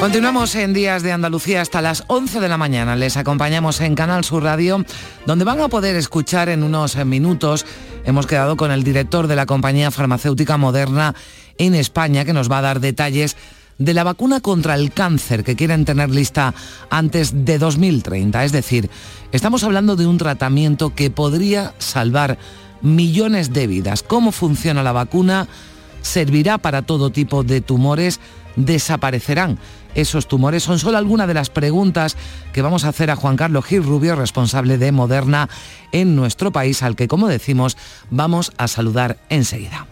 Continuamos en Días de Andalucía hasta las 11 de la mañana. Les acompañamos en Canal Sur Radio, donde van a poder escuchar en unos minutos. Hemos quedado con el director de la compañía farmacéutica moderna en España, que nos va a dar detalles de la vacuna contra el cáncer que quieren tener lista antes de 2030. Es decir, estamos hablando de un tratamiento que podría salvar millones de vidas. ¿Cómo funciona la vacuna? ¿Servirá para todo tipo de tumores? ¿Desaparecerán? Esos tumores? Son solo algunas de las preguntas que vamos a hacer a Juan Carlos Gil Rubio, responsable de Moderna en nuestro país, al que, como decimos, vamos a saludar enseguida.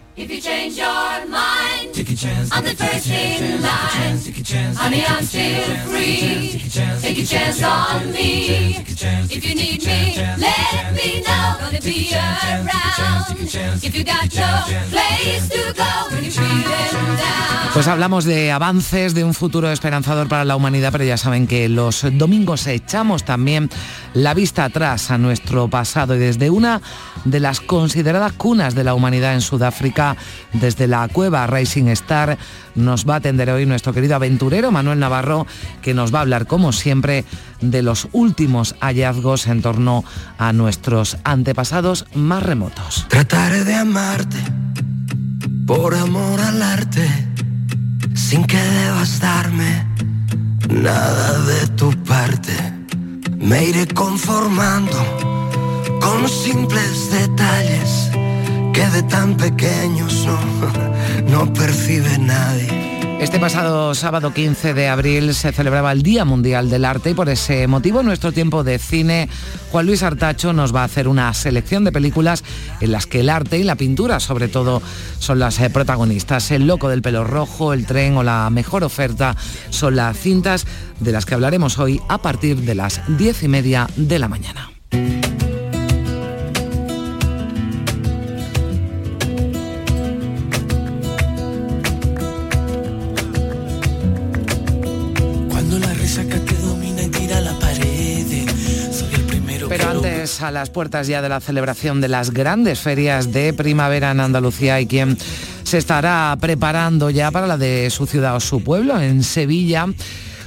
Pues hablamos de avances, de un futuro esperanzador para la humanidad, pero ya saben que los domingos echamos también la vista atrás a nuestro pasado y desde una de las consideradas cunas de la humanidad en Sudáfrica, desde la cueva Rising Star, nos va a atender hoy nuestro querido aventurero Manuel Navarro, que nos va a hablar, como siempre, de los últimos hallazgos en torno a nuestros antepasados más remotos. Trataré de amarte por amor al arte, sin que debas darme nada de tu parte. Me iré conformando con simples detalles que de tan pequeños no, no percibe nadie. Este pasado sábado 15 de abril se celebraba el Día Mundial del Arte y por ese motivo nuestro tiempo de cine Juan Luis Artacho nos va a hacer una selección de películas en las que el arte y la pintura sobre todo son las eh, protagonistas. El loco del pelo rojo, el tren o la mejor oferta son las cintas de las que hablaremos hoy a partir de las diez y media de la mañana. Las puertas ya de la celebración de las grandes ferias de primavera en Andalucía y quien se estará preparando ya para la de su ciudad o su pueblo, en Sevilla.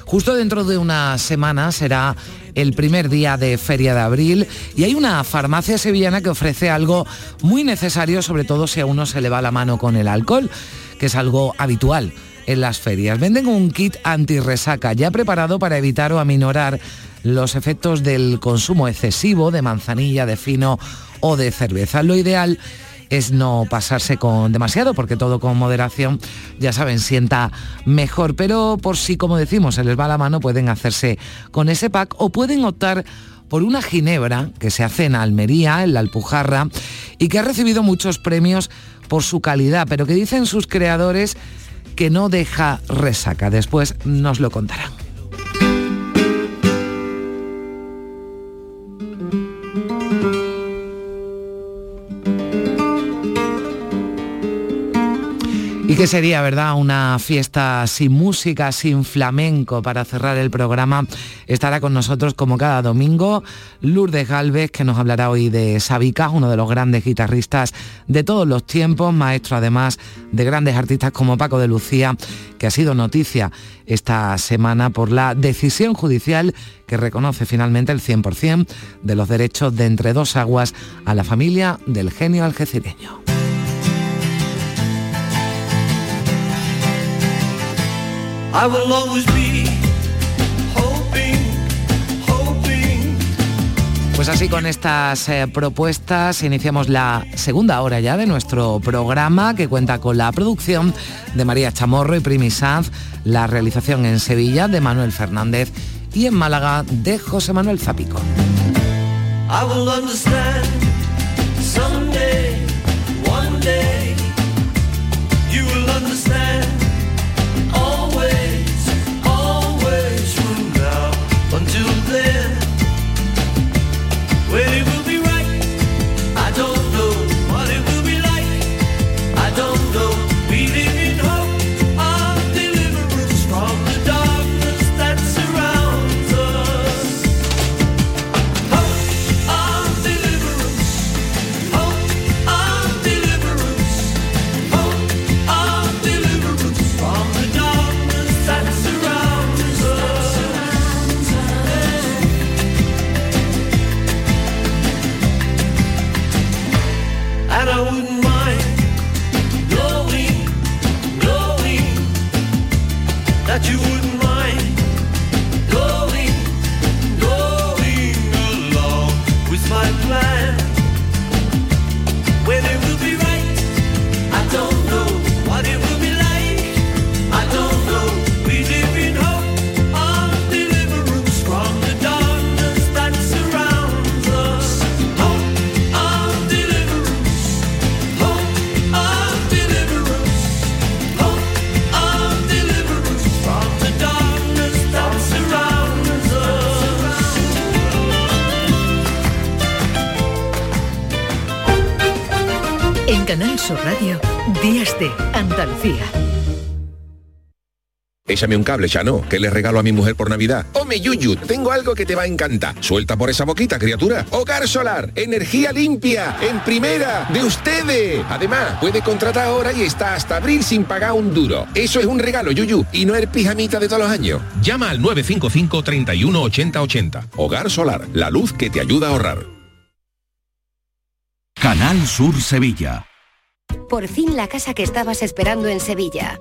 Justo dentro de una semana será el primer día de Feria de Abril y hay una farmacia sevillana que ofrece algo muy necesario, sobre todo si a uno se le va la mano con el alcohol, que es algo habitual en las ferias. Venden un kit anti-resaca ya preparado para evitar o aminorar los efectos del consumo excesivo de manzanilla, de fino o de cerveza. Lo ideal es no pasarse con demasiado, porque todo con moderación, ya saben, sienta mejor. Pero por si, como decimos, se les va la mano, pueden hacerse con ese pack o pueden optar por una ginebra que se hace en Almería, en la Alpujarra, y que ha recibido muchos premios por su calidad, pero que dicen sus creadores que no deja resaca. Después nos lo contarán. ¿Y qué sería, verdad? Una fiesta sin música, sin flamenco para cerrar el programa. Estará con nosotros como cada domingo Lourdes Galvez, que nos hablará hoy de Sabica, uno de los grandes guitarristas de todos los tiempos, maestro además de grandes artistas como Paco de Lucía, que ha sido noticia esta semana por la decisión judicial que reconoce finalmente el 100% de los derechos de entre dos aguas a la familia del genio algecireño. Pues así con estas eh, propuestas iniciamos la segunda hora ya de nuestro programa que cuenta con la producción de María Chamorro y Primi Sanz, la realización en Sevilla de Manuel Fernández y en Málaga de José Manuel Zapico. you Échame un cable, Chano, que le regalo a mi mujer por Navidad. Home, Yuyu, tengo algo que te va a encantar. Suelta por esa boquita, criatura. Hogar Solar, energía limpia, en primera, de ustedes. Además, puede contratar ahora y está hasta abril sin pagar un duro. Eso es un regalo, Yuyu, y no es pijamita de todos los años. Llama al 955 31 80 80. Hogar Solar, la luz que te ayuda a ahorrar. Canal Sur Sevilla. Por fin la casa que estabas esperando en Sevilla.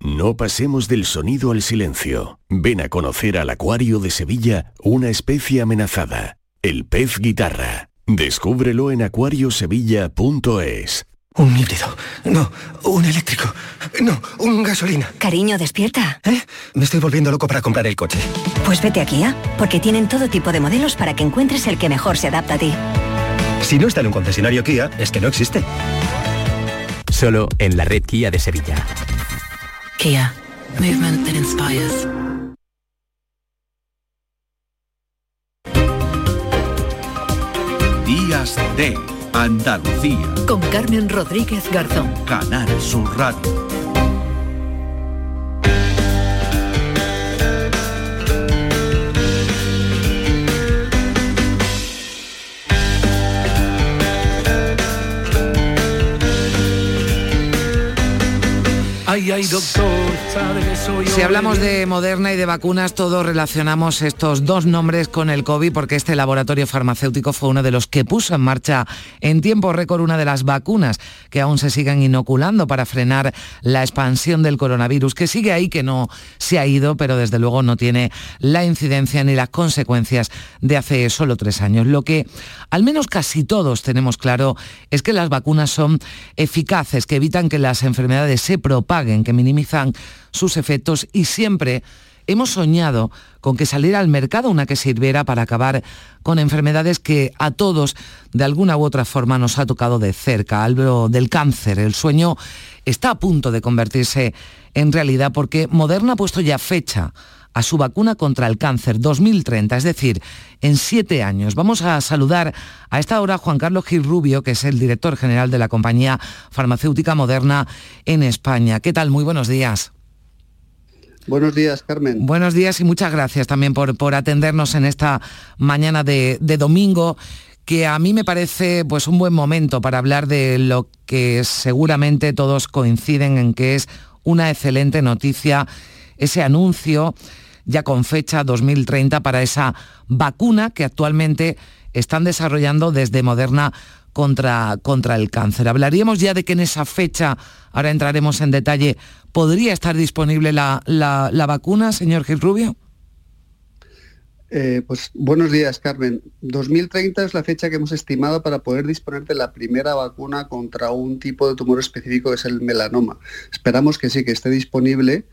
No pasemos del sonido al silencio. Ven a conocer al Acuario de Sevilla una especie amenazada, el pez guitarra. Descúbrelo en acuariosevilla.es. Un híbrido. No, un eléctrico. No, un gasolina. Cariño, despierta. ¿Eh? Me estoy volviendo loco para comprar el coche. Pues vete a Kia, porque tienen todo tipo de modelos para que encuentres el que mejor se adapta a ti. Si no está en un concesionario Kia, es que no existe. Solo en la red Kia de Sevilla. Kia. Movement that inspires. Días de Andalucía. Con Carmen Rodríguez Garzón. Canal Sur Radio. Si hablamos de Moderna y de vacunas, todos relacionamos estos dos nombres con el COVID porque este laboratorio farmacéutico fue uno de los que puso en marcha en tiempo récord una de las vacunas que aún se siguen inoculando para frenar la expansión del coronavirus, que sigue ahí, que no se ha ido, pero desde luego no tiene la incidencia ni las consecuencias de hace solo tres años. Lo que al menos casi todos tenemos claro es que las vacunas son eficaces, que evitan que las enfermedades se propaguen que minimizan sus efectos y siempre hemos soñado con que saliera al mercado una que sirviera para acabar con enfermedades que a todos de alguna u otra forma nos ha tocado de cerca. Algo del cáncer, el sueño está a punto de convertirse en realidad porque Moderna ha puesto ya fecha a su vacuna contra el cáncer 2030, es decir, en siete años. Vamos a saludar a esta hora a Juan Carlos Gil Rubio, que es el director general de la compañía farmacéutica moderna en España. ¿Qué tal? Muy buenos días. Buenos días, Carmen. Buenos días y muchas gracias también por, por atendernos en esta mañana de, de domingo que a mí me parece pues un buen momento para hablar de lo que seguramente todos coinciden en que es una excelente noticia, ese anuncio ya con fecha 2030 para esa vacuna que actualmente están desarrollando desde Moderna contra, contra el cáncer. Hablaríamos ya de que en esa fecha, ahora entraremos en detalle, ¿podría estar disponible la, la, vacuna, señor Gil Rubio? Eh, pues buenos días, Carmen. 2030 es la fecha que hemos estimado para poder disponer de la primera vacuna contra un tipo de tumor específico que es el melanoma. Esperamos que sí, que esté disponible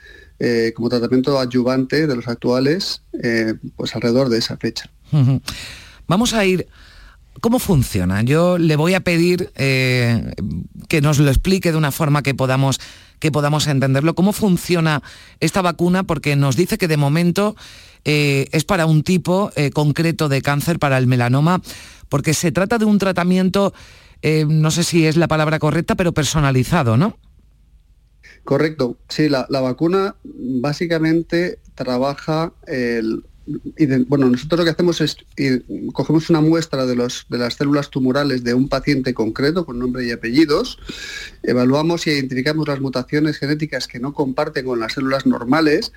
eh, como tratamiento adyuvante de los actuales, eh, pues alrededor de esa fecha. Vamos a ir ¿Cómo funciona? Yo le voy a pedir eh, que nos lo explique de una forma que podamos, que podamos entenderlo. ¿Cómo funciona esta vacuna? Porque nos dice que de momento es para un tipo concreto de cáncer, para el melanoma, porque se trata de un tratamiento, no sé si es la palabra correcta, pero personalizado, ¿no? Correcto, sí, la, vacuna básicamente trabaja el, bueno, nosotros lo que hacemos es cogemos una muestra de, los, de las células tumorales de un paciente concreto con nombre y apellidos, evaluamos y identificamos las mutaciones genéticas que no comparten con las células normales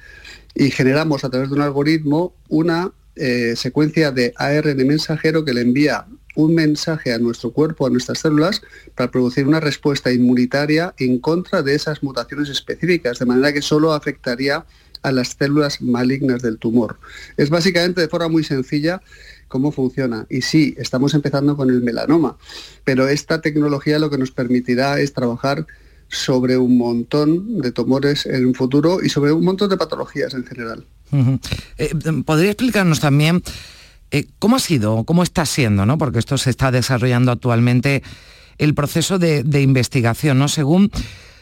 y generamos a través de un algoritmo una eh, secuencia de ARN mensajero que le envía un mensaje a nuestro cuerpo, a nuestras células, para producir una respuesta inmunitaria en contra de esas mutaciones específicas, de manera que solo afectaría a las células malignas del tumor. Es básicamente de forma muy sencilla cómo funciona. Y sí, estamos empezando con el melanoma, pero esta tecnología lo que nos permitirá es trabajar sobre un montón de tumores en un futuro y sobre un montón de patologías en general. Eh, ¿Podría explicarnos también eh, cómo ha sido, cómo está siendo, ¿no? porque esto se está desarrollando actualmente, el proceso de, investigación? ¿no? Según,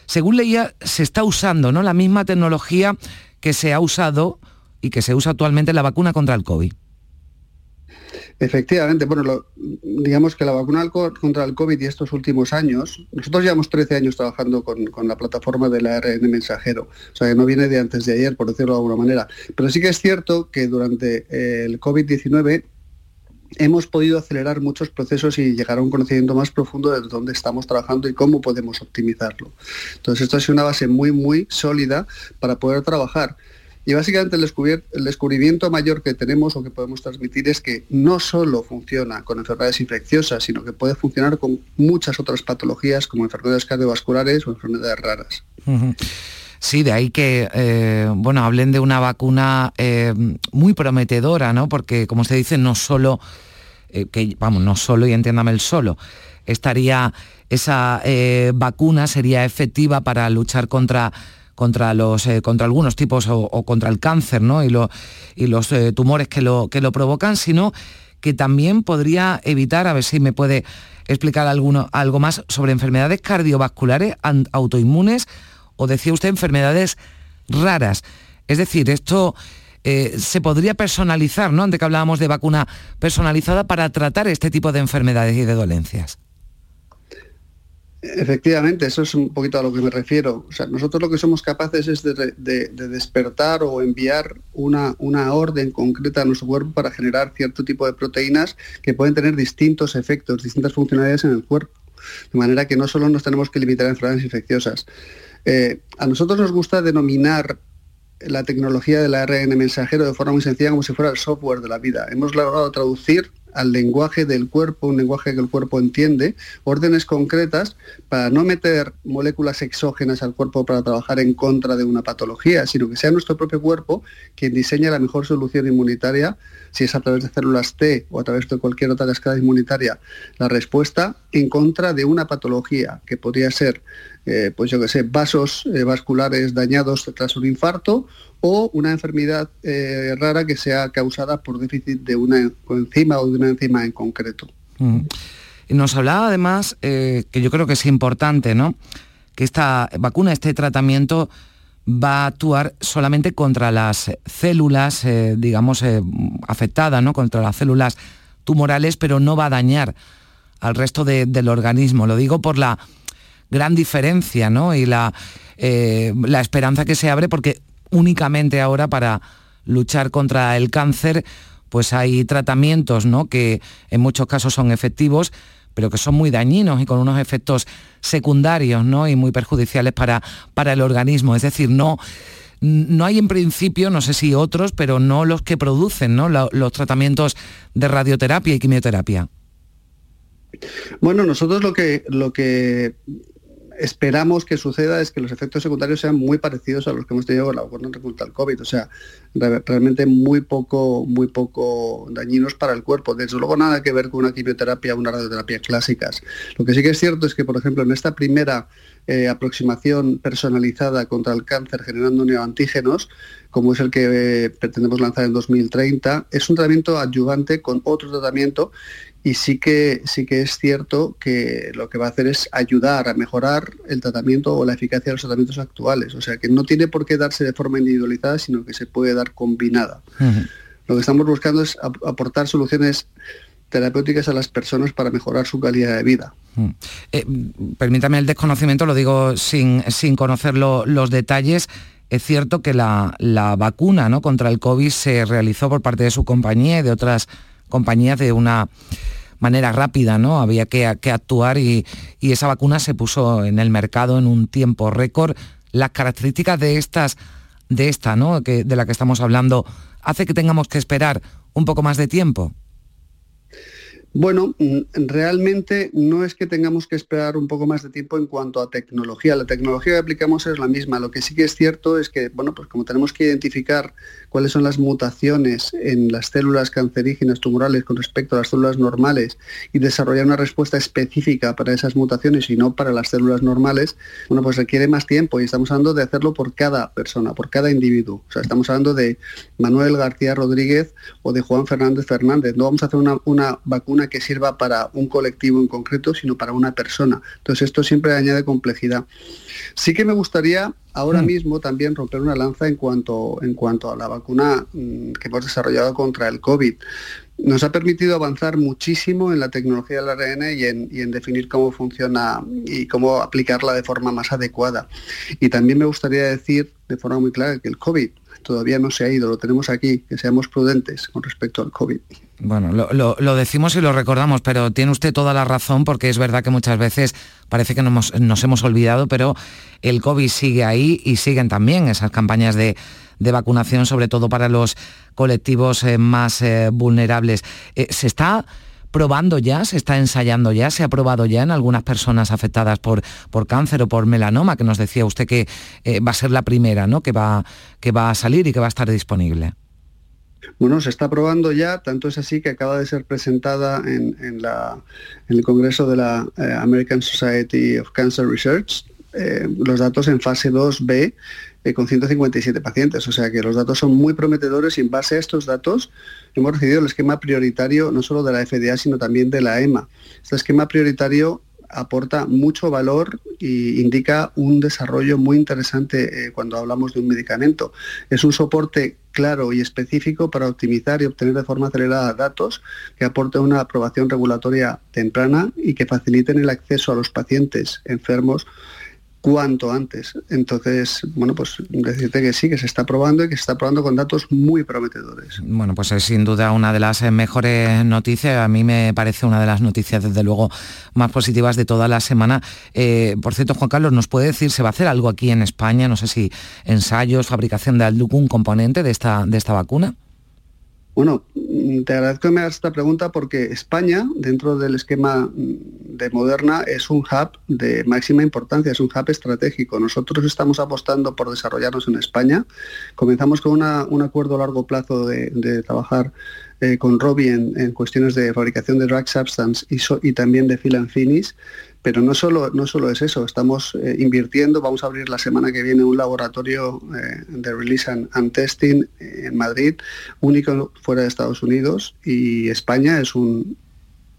según leía, se está usando ¿no? la misma tecnología que se ha usado y que se usa actualmente en la vacuna contra el COVID. Efectivamente, bueno, digamos que la vacuna contra el COVID y estos últimos años, nosotros llevamos 13 años trabajando con, la plataforma del ARN mensajero, o sea que no viene de antes de ayer, por decirlo de alguna manera, pero sí que es cierto que durante eh, el COVID-19 hemos podido acelerar muchos procesos y llegar a un conocimiento más profundo de dónde estamos trabajando y cómo podemos optimizarlo. Entonces, esto ha sido una base muy, muy sólida para poder trabajar. Y básicamente el, descubrimiento mayor que tenemos o que podemos transmitir es que no solo funciona con enfermedades infecciosas, sino que puede funcionar con muchas otras patologías como enfermedades cardiovasculares o enfermedades raras. Sí, de ahí que, eh, bueno, hablen de una vacuna eh, muy prometedora, ¿no? Porque, como se dice, no solo, eh, que, vamos, no solo, y entiéndame el solo, estaría, esa vacuna sería efectiva para luchar contra contra, los, eh, contra algunos tipos o, contra el cáncer ¿no? y, y los eh, tumores que lo, que lo provocan, sino que también podría evitar, a ver si me puede explicar alguno, algo más sobre enfermedades cardiovasculares, autoinmunes o decía usted enfermedades raras. Es decir, esto eh, se podría personalizar, ¿no? Antes que hablábamos de vacuna personalizada para tratar este tipo de enfermedades y de dolencias. Efectivamente, eso es un poquito a lo que me refiero. O sea, nosotros lo que somos capaces es de, despertar o enviar una, una, orden concreta a nuestro cuerpo para generar cierto tipo de proteínas que pueden tener distintos efectos, distintas funcionalidades en el cuerpo. De manera que no solo nos tenemos que limitar a enfermedades infecciosas. Eh, a nosotros nos gusta denominar la tecnología del ARN mensajero de forma muy sencilla como si fuera el software de la vida. Hemos logrado traducir al lenguaje del cuerpo, un lenguaje que el cuerpo entiende, órdenes concretas para no meter moléculas exógenas al cuerpo para trabajar en contra de una patología, sino que sea nuestro propio cuerpo quien diseña la mejor solución inmunitaria, si es a través de células T o a través de cualquier otra cascada inmunitaria, la respuesta en contra de una patología que podría ser, eh, pues yo que sé, vasos eh, vasculares dañados tras un infarto o una enfermedad eh, rara que sea causada por déficit de una enzima o de una enzima en concreto. Mm. Nos hablaba además, eh, que yo creo que es importante, ¿no? que esta vacuna, este tratamiento va a actuar solamente contra las células, eh, digamos, afectadas, ¿no? contra las células tumorales, pero no va a dañar al resto del organismo. Lo digo por la gran diferencia ¿no? y la, la esperanza que se abre, porque únicamente ahora para luchar contra el cáncer, pues hay tratamientos ¿no? que en muchos casos son efectivos, pero que son muy dañinos y con unos efectos secundarios ¿no? y muy perjudiciales para, para el organismo. Es decir, no, no hay en principio, no sé si otros, pero no los que producen ¿no? los tratamientos de radioterapia y quimioterapia. Bueno, nosotros lo que, lo que esperamos que suceda es que los efectos secundarios sean muy parecidos a los que hemos tenido con la vacuna contra el COVID, o sea, realmente muy poco, muy poco dañinos para el cuerpo. Desde luego nada que ver con una quimioterapia o una radioterapia clásicas. Lo que sí que es cierto es que, por ejemplo, en esta primera eh, aproximación personalizada contra el cáncer generando neoantígenos, como es el que eh, pretendemos lanzar en 2030, es un tratamiento adyuvante con otro tratamiento y sí que, sí que es cierto que lo que va a hacer es ayudar a mejorar el tratamiento o la eficacia de los tratamientos actuales. O sea, que no tiene por qué darse de forma individualizada, sino que se puede dar combinada. Lo que estamos buscando es aportar soluciones terapéuticas a las personas para mejorar su calidad de vida. Eh, permítame el desconocimiento, lo digo sin, sin conocer los detalles. Es cierto que la, la vacuna ¿no? contra el COVID se realizó por parte de su compañía y de otras compañías de una manera rápida, ¿no? Había que, actuar y, esa vacuna se puso en el mercado en un tiempo récord. Las características de estas, de esta, ¿no? Que, de la que estamos hablando, hace que tengamos que esperar un poco más de tiempo? Bueno, mm, realmente no es que tengamos que esperar un poco más de tiempo en cuanto a tecnología. La tecnología que aplicamos es la misma. Lo que sí que es cierto es que, bueno, pues como tenemos que identificar cuáles son las mutaciones en las células cancerígenas tumorales con respecto a las células normales y desarrollar una respuesta específica para esas mutaciones y no para las células normales, bueno, pues requiere más tiempo y estamos hablando de hacerlo por cada persona, por cada individuo. O sea, estamos hablando de Manuel García Rodríguez o de Juan Fernández Fernández. No vamos a hacer una, una vacuna que sirva para un colectivo en concreto, sino para una persona. Entonces esto siempre añade complejidad. Sí que me gustaría ahora mm. mismo también romper una lanza en cuanto, en cuanto a la vacuna mm, que hemos desarrollado contra el COVID. Nos ha permitido avanzar muchísimo en la tecnología del ARN y en, y en, definir cómo funciona y cómo aplicarla de forma más adecuada. Y también me gustaría decir de forma muy clara que el COVID todavía no se ha ido, lo tenemos aquí, que seamos prudentes con respecto al COVID. Bueno, lo, decimos y lo recordamos, pero tiene usted toda la razón porque es verdad que muchas veces parece que nos, hemos olvidado, pero el COVID sigue ahí y siguen también esas campañas de, vacunación, sobre todo para los colectivos eh, más eh, vulnerables. Eh, ¿Se está probando ya, se está ensayando ya, se ha probado ya en algunas personas afectadas por, por cáncer o por melanoma, que nos decía usted que va a ser la primera ¿no? que, va, que va a salir y que va a estar disponible? Bueno, se está probando ya, tanto es así que acaba de ser presentada en, el Congreso de la eh, American Society of Cancer Research eh, los datos en fase 2B eh, con 157 pacientes. O sea que los datos son muy prometedores y en base a estos datos hemos recibido el esquema prioritario no solo de la FDA, sino también de la EMA. Este esquema prioritario aporta mucho valor e indica un desarrollo muy interesante cuando hablamos de un medicamento. Es un soporte claro y específico para optimizar y obtener de forma acelerada datos que aporten una aprobación regulatoria temprana y que faciliten el acceso a los pacientes enfermos cuanto antes. Entonces, bueno, pues decirte que sí, que se está probando y que se está probando con datos muy prometedores. Bueno, pues es sin duda una de las eh, mejores noticias. A mí me parece una de las noticias, desde luego, más positivas de toda la semana. Eh, por cierto, Juan Carlos, ¿nos puede decir, se va a hacer algo aquí en España? No sé si ensayos, fabricación de algún componente de esta, de esta vacuna. Bueno, mm, te agradezco que me hagas esta pregunta porque España, dentro del esquema mm, de Moderna, es un hub de máxima importancia, es un hub estratégico. Nosotros estamos apostando por desarrollarnos en España. Comenzamos con un acuerdo a largo plazo de, trabajar eh, con Robbie en, cuestiones de fabricación de drug substance y, también de fill and finish pero no solo, no solo es eso, estamos eh, invirtiendo, vamos a abrir la semana que viene un laboratorio eh, de release and, testing en Madrid, único fuera de Estados Unidos, y España es un,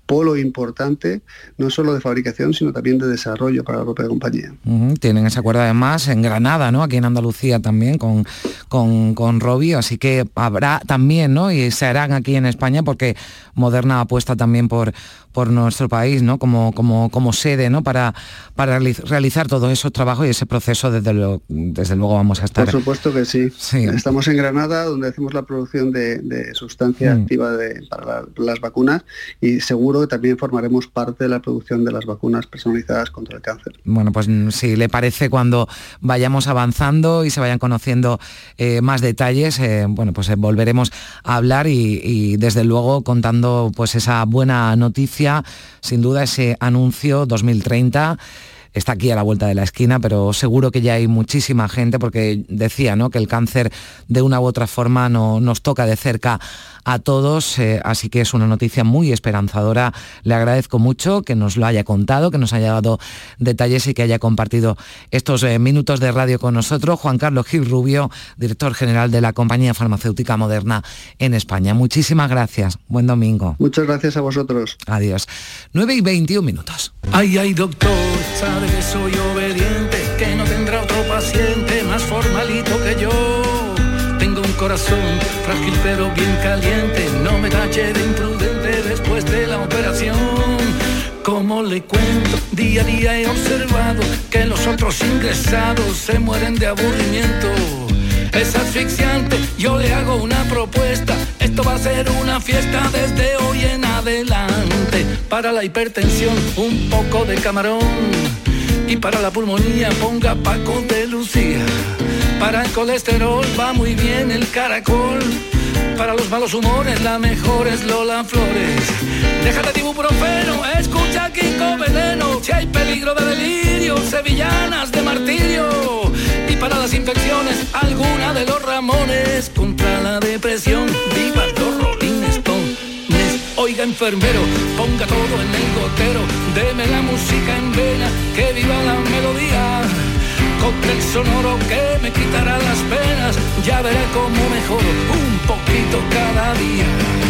polo importante, no solo de fabricación, sino también de desarrollo para la propia compañía. Tienen ese acuerdo además en Granada, ¿no? Aquí en Andalucía también con, con, con Robbie, así que habrá también, ¿no? Y se harán aquí en España porque Moderna apuesta también por, por nuestro país, ¿no? Como, como, como sede, ¿no? Para, para realizar todos esos trabajos y ese proceso, desde, lo, desde luego vamos a estar. Por supuesto que sí. Estamos en Granada, donde hacemos la producción de, sustancia mm. activa de, para las vacunas y seguro que también formaremos parte de la producción de las vacunas personalizadas contra el cáncer. Bueno, pues mm, si le parece cuando vayamos avanzando y se vayan conociendo eh, más detalles, eh, bueno, pues eh, volveremos a hablar y, y desde luego contando pues esa buena noticia sin duda ese anuncio 2030 está aquí a la vuelta de la esquina, pero seguro que ya hay muchísima gente, porque decía ¿no? que el cáncer de una u otra forma no, nos toca de cerca a todos, eh, así que es una noticia muy esperanzadora. Le agradezco mucho que nos lo haya contado, que nos haya dado detalles y que haya compartido estos eh, minutos de radio con nosotros. Juan Carlos Gil Rubio, director general de la compañía farmacéutica moderna en España. Muchísimas gracias. Buen domingo. Muchas gracias a vosotros. Adiós. 9 y 21 minutos. Ay, ay, doctor, sabe que soy obediente, que no tendrá otro paciente más formalito que yo corazón, frágil pero bien caliente, no me tache de imprudente después de la operación. Como le cuento, día a día he observado que los otros ingresados se mueren de aburrimiento. Es asfixiante, yo le hago una propuesta, esto va a ser una fiesta desde hoy en adelante. Para la hipertensión, un poco de camarón. Y para la pulmonía, ponga Paco de Lucía. Para el colesterol va muy bien el caracol. Para los malos humores la mejor es Lola Flores. Déjate de ibuprofeno, escucha Kiko Veneno. Si hay peligro de delirio, sevillanas de martirio. Y para las infecciones, alguna de los Ramones. Contra la depresión, viva los Rolling Stones. Oiga enfermero, ponga todo en el gotero. Deme la música en vena, que viva la melodía cóctel sonoro que me quitará las penas. Ya veré cómo mejoro un poquito cada día.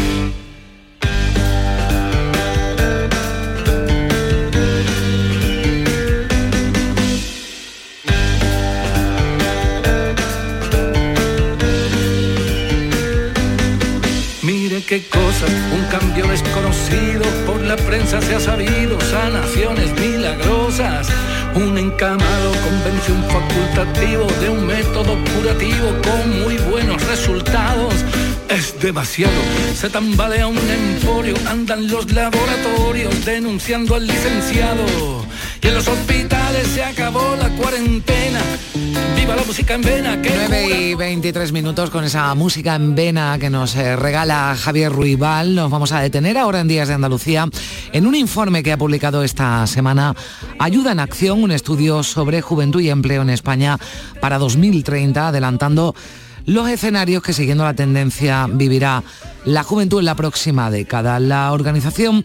Qué cosa, un cambio desconocido por la prensa se ha sabido, sanaciones milagrosas. Un encamado convención facultativo de un método curativo con muy buenos resultados. Es demasiado, se tambalea un emporio, andan los laboratorios denunciando al licenciado. Y en los hospitales se acabó la la música en vena. Que 9 y 23 minutos con esa música en vena que nos eh, regala Javier Ruibal. Nos vamos a detener ahora en Días de Andalucía en un informe que ha publicado esta semana Ayuda en Acción, un estudio sobre juventud y empleo en España para 2030, adelantando los escenarios que siguiendo la tendencia vivirá la juventud en la próxima década. La organización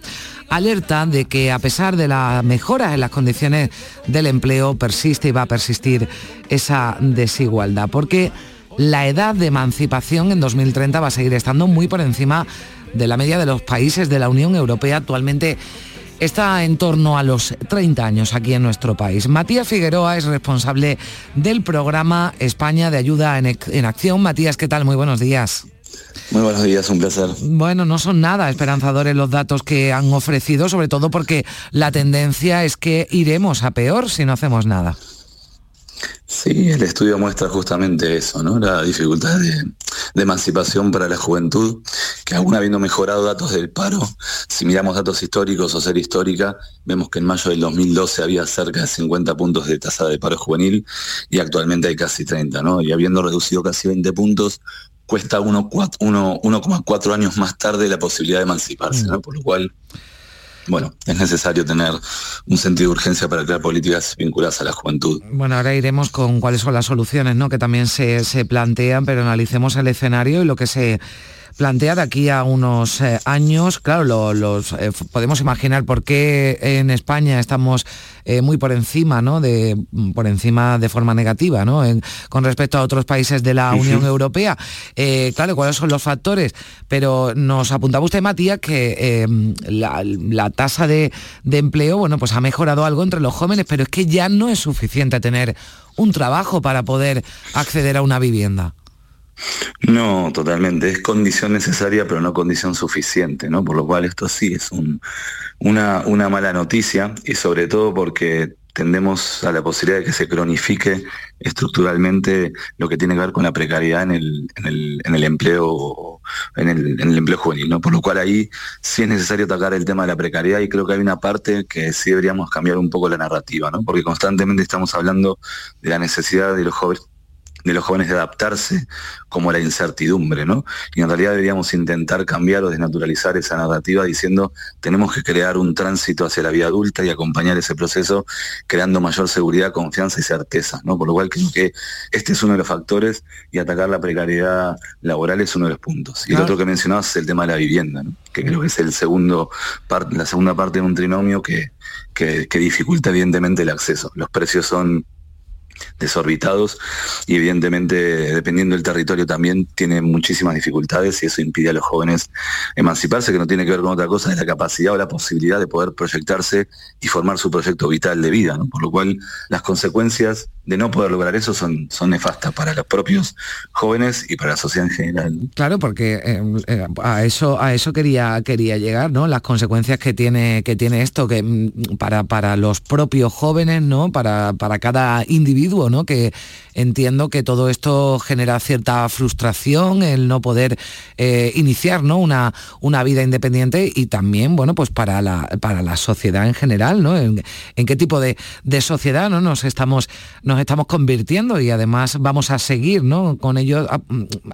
alerta de que a pesar de las mejoras en las condiciones del empleo persiste y va a persistir esa desigualdad, porque la edad de emancipación en 2030 va a seguir estando muy por encima de la media de los países de la Unión Europea actualmente está en torno a los 30 años aquí en nuestro país. Matías Figueroa es responsable del programa España de Ayuda en, Acción. Matías, ¿qué tal? Muy buenos días. Muy buenos días, un placer. Bueno, no son nada esperanzadores los datos que han ofrecido, sobre todo porque la tendencia es que iremos a peor si no hacemos nada. Sí, el estudio muestra justamente eso, ¿no? La dificultad de, emancipación para la juventud, que aún habiendo mejorado datos del paro, si miramos datos históricos o ser histórica, vemos que en mayo del 2012 había cerca de 50 puntos de tasa de paro juvenil y actualmente hay casi 30, ¿no? Y habiendo reducido casi 20 puntos, cuesta 1,4 años más tarde la posibilidad de emanciparse, ¿no? Por lo cual bueno, es necesario tener un sentido de urgencia para crear políticas vinculadas a la juventud. Bueno, ahora iremos con cuáles son las soluciones ¿no? que también se, se plantean, pero analicemos el escenario y lo que se plantea de aquí a unos eh, años, claro, los, eh, podemos imaginar por qué en España estamos eh, muy por encima, ¿no? De, por encima de forma negativa, ¿no? con respecto a otros países de la Unión Europea. claro, ¿cuáles son los factores? Pero nos apuntaba usted, Matías, que la, tasa de, de empleo, bueno, pues ha mejorado algo entre los jóvenes, pero es que ya no es suficiente tener un trabajo para poder acceder a una vivienda. No, totalmente. Es condición necesaria, pero no condición suficiente, ¿no? Por lo cual esto sí es una, una mala noticia y sobre todo porque tendemos a la posibilidad de que se cronifique estructuralmente lo que tiene que ver con la precariedad en el, en el, empleo en el, empleo juvenil, ¿no? Por lo cual ahí sí es necesario atacar el tema de la precariedad y creo que hay una parte que sí deberíamos cambiar un poco la narrativa, ¿no? Porque constantemente estamos hablando de la necesidad de los jóvenes de los jóvenes de adaptarse como la incertidumbre, ¿no? Y en realidad deberíamos intentar cambiar o desnaturalizar esa narrativa diciendo tenemos que crear un tránsito hacia la vida adulta y acompañar ese proceso creando mayor seguridad, confianza y certeza, ¿no? Por lo cual creo que este es uno de los factores y atacar la precariedad laboral es uno de los puntos. Y el otro que mencionabas es el tema de la vivienda, ¿no? que creo que es el segundo la segunda parte de un trinomio que, que dificulta evidentemente el acceso. Los precios son desorbitados y evidentemente dependiendo del territorio también tiene muchísimas dificultades y eso impide a los jóvenes emanciparse, que no tiene que ver con otra cosa, es la capacidad o la posibilidad de poder proyectarse y formar su proyecto vital de vida, por lo cual las consecuencias de no poder lograr eso son, son nefastas para los propios jóvenes y para la sociedad en general. Claro, porque eh, eh, a eso a eso quería quería llegar, ¿no? Las consecuencias que tiene que tiene esto que mm, para para los propios jóvenes, ¿no? Para para cada individuo, Que entiendo que todo esto genera cierta frustración, el no poder eh, iniciar ¿no? una, una vida independiente y también, bueno, pues para la, para la sociedad en general, ¿no? En, qué tipo de, sociedad ¿no? nos, estamos, nos estamos convirtiendo y además vamos a seguir ¿no? con ello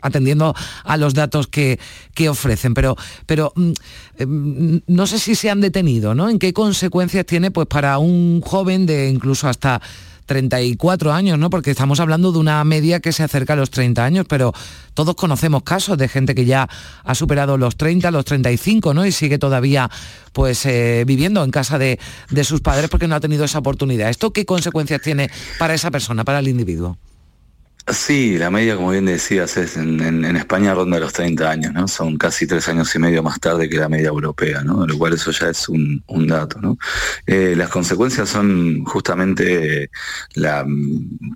atendiendo a los datos que, que ofrecen. Pero, pero mm, em, no sé si se han detenido, ¿no? En qué consecuencias tiene pues para un joven de incluso hasta 34 años, ¿no? Porque estamos hablando de una media que se acerca a los 30 años, pero todos conocemos casos de gente que ya ha superado los 30, los 35, ¿no? Y sigue todavía pues eh, viviendo en casa de, de sus padres porque no ha tenido esa oportunidad. ¿Esto qué consecuencias tiene para esa persona, para el individuo? Sí, la media, como bien decías, es en, España ronda los 30 años, ¿no? Son casi tres años y medio más tarde que la media europea, ¿no? Lo cual eso ya es un, dato. Eh, las consecuencias son justamente la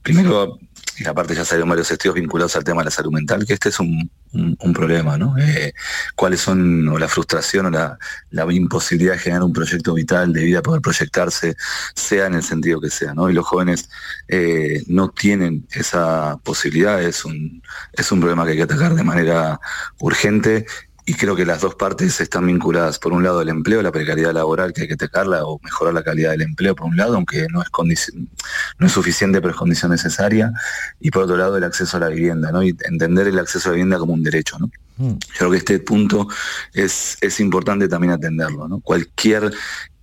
primero y aparte ya salieron varios estudios vinculados al tema de la salud mental, que este es un, problema, ¿no? Eh, ¿Cuáles son o la frustración o la, imposibilidad de generar un proyecto vital de vida, poder proyectarse, sea en el sentido que sea, ¿no? Y los jóvenes eh, no tienen esa posibilidad, es un, es un problema que hay que atacar de manera urgente y creo que las dos partes están vinculadas. Por un lado, el empleo, la precariedad laboral, que hay que atacarla o mejorar la calidad del empleo, por un lado, aunque no es, no es suficiente, pero es condición necesaria. Y por otro lado, el acceso a la vivienda, ¿no? Y entender el acceso a la vivienda como un derecho, ¿no? Mm. Creo que este punto es, es importante también atenderlo. ¿no? Cualquier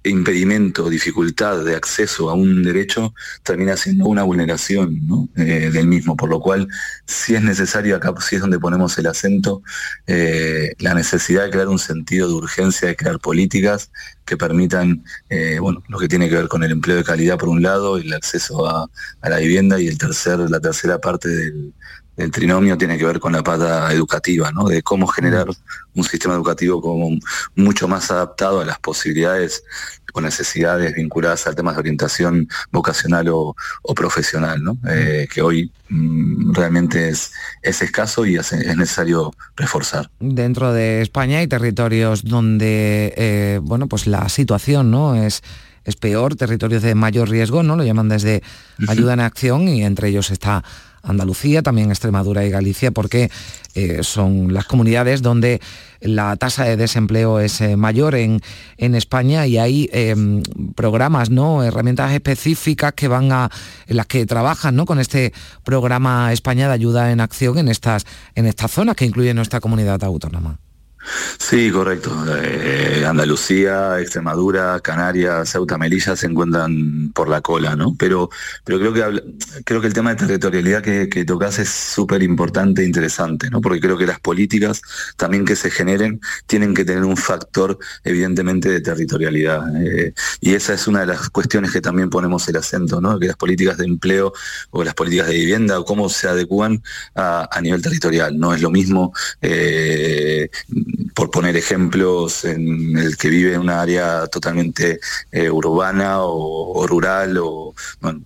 impedimento, dificultad de acceso a un derecho termina siendo una vulneración eh, del mismo, por lo cual si es necesario, acá sí es donde ponemos el acento, eh, la necesidad de crear un sentido de urgencia, de crear políticas que permitan, eh, bueno, lo que tiene que ver con el empleo de calidad por un lado, el acceso a, a la vivienda y el tercer, la tercera parte del, el trinomio tiene que ver con la pata educativa, ¿no? De cómo generar un sistema educativo como mucho más adaptado a las posibilidades o necesidades vinculadas al tema de orientación vocacional o, profesional, ¿no? Eh, que hoy mm, realmente es, es escaso y es, necesario reforzar. Dentro de España hay territorios donde, eh, bueno, pues la situación, ¿no? Es es peor, territorios de mayor riesgo, ¿no? Lo llaman desde ayuda en acción y entre ellos está Andalucía, también Extremadura y Galicia, porque eh, son las comunidades donde la tasa de desempleo es eh, mayor en, en, España y hay em, programas, ¿no? herramientas específicas que van a, en las que trabajan ¿no? con este programa España de ayuda en acción en estas, en estas zonas que incluye nuestra comunidad autónoma. Sí, correcto. Eh, Andalucía, Extremadura, Canarias, Ceuta, Melilla se encuentran por la cola, ¿no? Pero, pero creo que creo que el tema de territorialidad que, tocas es súper importante e interesante, ¿no? Porque creo que las políticas también que se generen tienen que tener un factor, evidentemente, de territorialidad. Eh, y esa es una de las cuestiones que también ponemos el acento, ¿no? Que las políticas de empleo o las políticas de vivienda o cómo se adecúan a, nivel territorial. No es lo mismo. Eh, por poner ejemplos, en el que vive en una área totalmente eh, urbana o, rural, o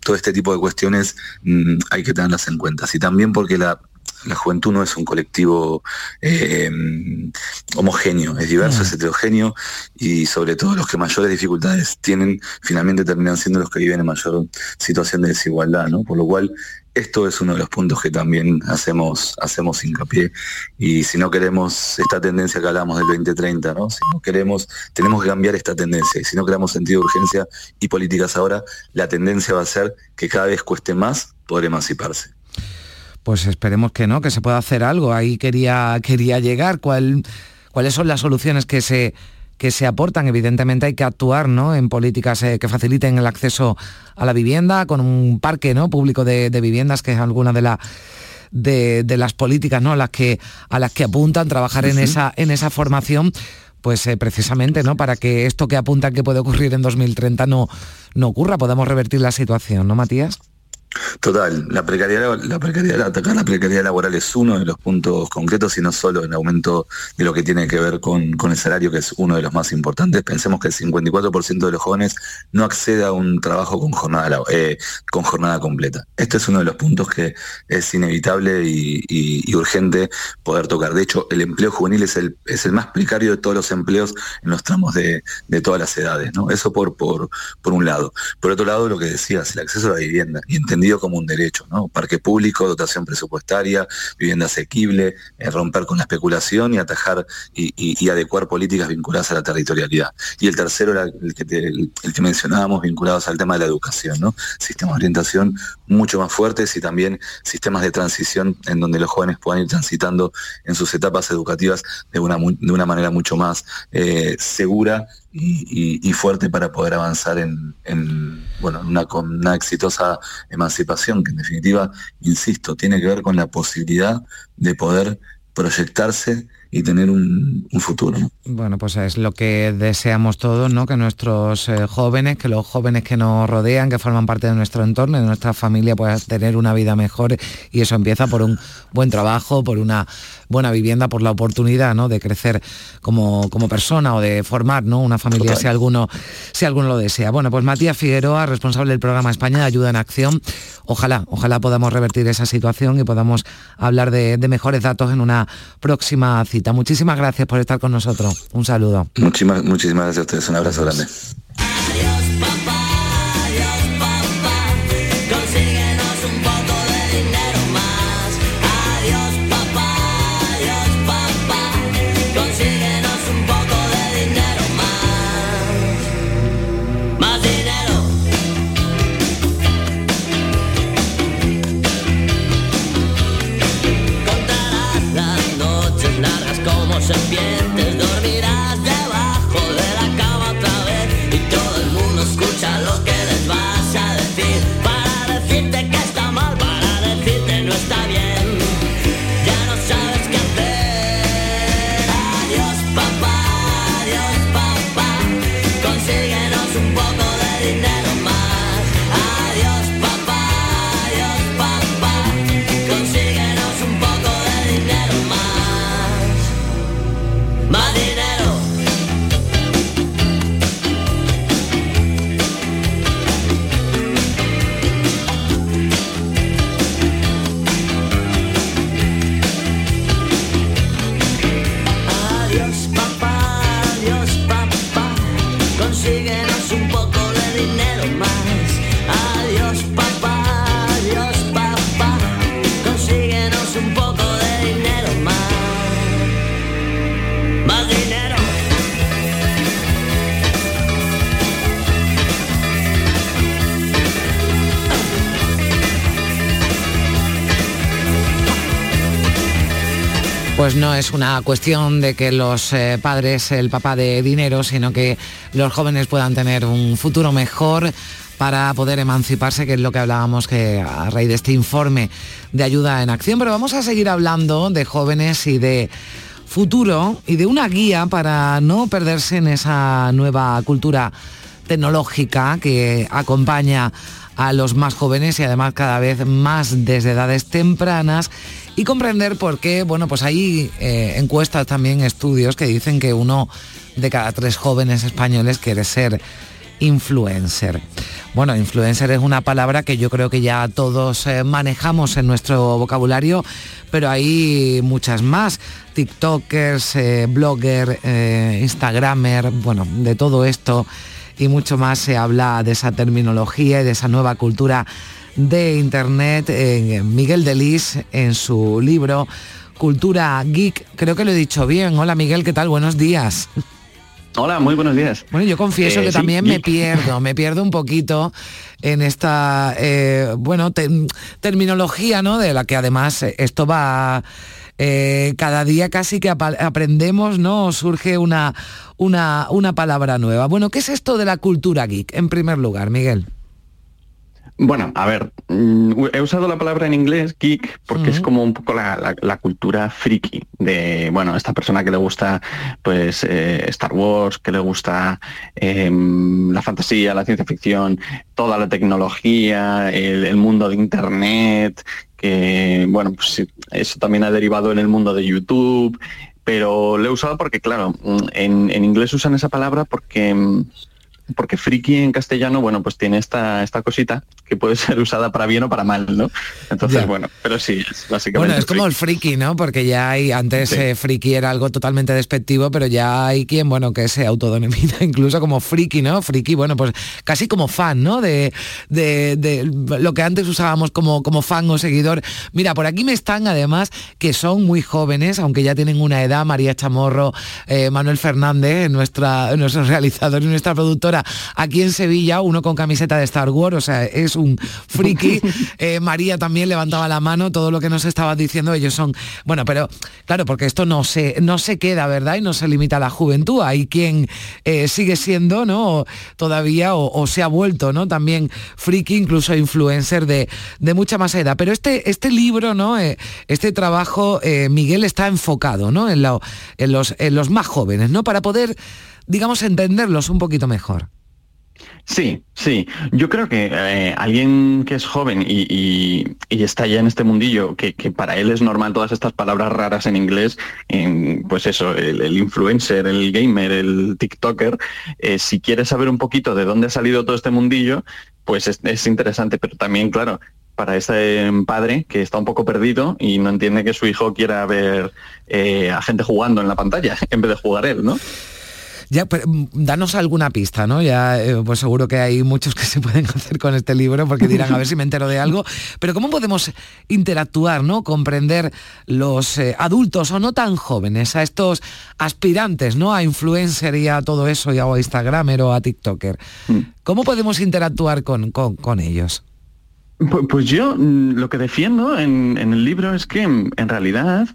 todo este tipo de cuestiones mm, hay que tenerlas en cuenta. Y también porque la, juventud no es un colectivo eh, homogéneo, es diverso, es heterogéneo y sobre todo los que mayores dificultades tienen finalmente terminan siendo los que viven en mayor situación de desigualdad, ¿no? Por lo cual esto es uno de los puntos que también hacemos, hacemos hincapié. Y si no queremos esta tendencia que hablamos del 2030, ¿no? Si no queremos, tenemos que cambiar esta tendencia. Y si no creamos sentido de urgencia y políticas ahora, la tendencia va a ser que cada vez cueste más poder emanciparse. Pues esperemos que no, que se pueda hacer algo. Ahí quería, quería llegar. ¿Cuál, ¿Cuáles son las soluciones que se que se aportan. Evidentemente hay que actuar ¿no? en políticas eh, que faciliten el acceso a la vivienda, con un parque ¿no? público de, viviendas, que es alguna de, la, de, las políticas ¿no? a, las que, a las que apuntan, trabajar en, esa, en esa formación pues eh, precisamente ¿no? para que esto que apuntan que puede ocurrir en 2030 no, no ocurra, podamos revertir la situación, ¿no, Matías? Total, la precariedad, la precariedad, atacar la precariedad laboral es uno de los puntos concretos y no solo el aumento de lo que tiene que ver con, el salario, que es uno de los más importantes. Pensemos que el 54% de los jóvenes no accede a un trabajo con jornada, eh, con jornada completa. Este es uno de los puntos que es inevitable y, urgente poder tocar. De hecho, el empleo juvenil es el, es el más precario de todos los empleos en los tramos de, todas las edades. ¿no? Eso por, por, por un lado. Por otro lado, lo que decías, el acceso a la vivienda y entender como un derecho. Parque público, dotación presupuestaria, vivienda asequible, eh, romper con la especulación y atajar y, adecuar políticas vinculadas a la territorialidad. Y el tercero era el que, el, que mencionábamos, vinculados al tema de la educación, ¿no? Sistemas de orientación mucho más fuertes y también sistemas de transición en donde los jóvenes puedan ir transitando en sus etapas educativas de una, de una manera mucho más eh, segura y, fuerte para poder avanzar en, bueno, una, exitosa emancipación, que en definitiva, insisto, tiene que ver con la posibilidad de poder proyectarse y tener un, futuro. Bueno, pues es lo que deseamos todos, ¿no? Que nuestros eh, jóvenes, que los jóvenes que nos rodean, que forman parte de nuestro entorno, de nuestra familia, puedan tener una vida mejor y eso empieza por un buen trabajo, por una buena vivienda, por la oportunidad, ¿no? De crecer como, como persona o de formar, ¿no? Una familia si alguno, si alguno lo desea. Bueno, pues Matías Figueroa, responsable del programa España de Ayuda en Acción. Ojalá, ojalá podamos revertir esa situación y podamos hablar de, de mejores datos en una próxima cita. Muchísimas gracias por estar con nosotros. Un saludo. Muchísimas, muchísimas gracias a ustedes. Un abrazo grande. Pues no es una cuestión de que los eh, padres, el papá de dinero, sino que los jóvenes puedan tener un futuro mejor para poder emanciparse, que es lo que hablábamos que a raíz de este informe de ayuda en acción. Pero vamos a seguir hablando de jóvenes y de futuro y de una guía para no perderse en esa nueva cultura tecnológica que acompaña a los más jóvenes y además cada vez más desde edades tempranas y comprender por qué, bueno, pues hay eh, encuestas también, estudios que dicen que uno de cada tres jóvenes españoles quiere ser influencer. Bueno, influencer es una palabra que yo creo que ya todos eh, manejamos en nuestro vocabulario, pero hay muchas más. TikTokers, eh, blogger, Instagramer, bueno, de todo esto y mucho más se habla de esa terminología y de esa nueva cultura de Internet, en Miguel Delis, en su libro Cultura Geek. Creo que lo he dicho bien. Hola Miguel, ¿qué tal? Buenos días. Hola, muy buenos días. Bueno, yo confieso eh, que también me pierdo, me pierdo un poquito en esta, eh, bueno, terminología, ¿no? De la que además esto va... Eh, cada día casi que aprendemos, ¿no? Surge una, una, una palabra nueva. Bueno, ¿qué es esto de la cultura geek, en primer lugar, Miguel? Bueno, a ver, mm, he usado la palabra en inglés, geek, porque es como un poco la, cultura friki de, bueno, esta persona que le gusta, pues, eh, Star Wars, que le gusta em, la fantasía, la ciencia ficción, toda la tecnología, el, mundo de Internet, que, bueno, pues eso también ha derivado en el mundo de YouTube, pero lo he usado porque, claro, en, en inglés usan esa palabra porque mm, porque friki en castellano, bueno, pues tiene esta, esta cosita que puede ser usada para bien o para mal, ¿no? Entonces, bueno, pero sí, es básicamente. Bueno, es como el friki, ¿no? Porque ya hay, antes eh, friki era algo totalmente despectivo, pero ya hay quien, bueno, que se autodenomina incluso como friki, ¿no? Friki, bueno, pues casi como fan, ¿no? De, de, lo que antes usábamos como, como fan o seguidor. Mira, por aquí me están además que son muy jóvenes, aunque ya tienen una edad, María Chamorro, eh, Manuel Fernández, nuestra, nuestro realizador y nuestra productora aquí en Sevilla, uno con camiseta de Star Wars, o sea, es un friki. Eh, María también levantaba la mano, todo lo que nos estabas diciendo, ellos son, bueno, pero claro, porque esto no se, no se queda, ¿verdad? Y no se limita a la juventud, hay quien eh, sigue siendo, ¿no? Todavía o, se ha vuelto, ¿no? También friki, incluso influencer de, de mucha más edad. Pero este, este libro, ¿no? Eh, este trabajo, Miguel, está enfocado, ¿no? En, en, los, en los más jóvenes, ¿no? Para poder, digamos, entenderlos un poquito mejor. Sí, sí. Yo creo que eh, alguien que es joven y, está ya en este mundillo, que, para él es normal todas estas palabras raras en inglés, pues eso, el, influencer, el gamer, el TikToker, eh, si quiere saber un poquito de dónde ha salido todo este mundillo, pues es, interesante, pero también, claro, para ese padre que está un poco perdido y no entiende que su hijo quiera ver eh, a gente jugando en la pantalla en vez de jugar él, ¿no? Ya, mm, danos alguna pista, ¿no? Ya, eh, pues seguro que hay muchos que se pueden hacer con este libro porque dirán a ver si me entero de algo. Pero ¿cómo podemos interactuar, ¿no? Comprender los eh, adultos o no tan jóvenes, a estos aspirantes, ¿no? A influencer y a todo eso, y a Instagramer o a TikToker. Mm. ¿Cómo podemos interactuar con, con, ellos? Pues, yo mm, lo que defiendo en, en el libro es que en realidad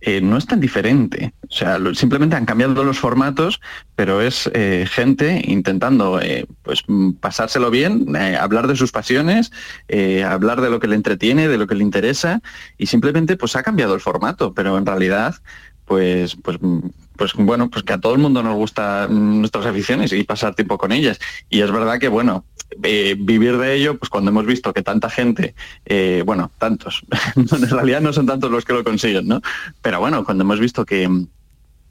eh, no es tan diferente. O sea, simplemente han cambiado los formatos, pero es eh, gente intentando eh, pues, pasárselo bien, hablar de sus pasiones, hablar de lo que le entretiene, de lo que le interesa, y simplemente pues ha cambiado el formato, pero en realidad pues, pues, pues bueno, pues que a todo el mundo nos gusta nuestras aficiones y pasar tiempo con ellas. Y es verdad que, bueno, eh, vivir de ello, pues cuando hemos visto que tanta gente, eh, bueno, tantos, en realidad no son tantos los que lo consiguen, ¿no? Pero bueno, cuando hemos visto que,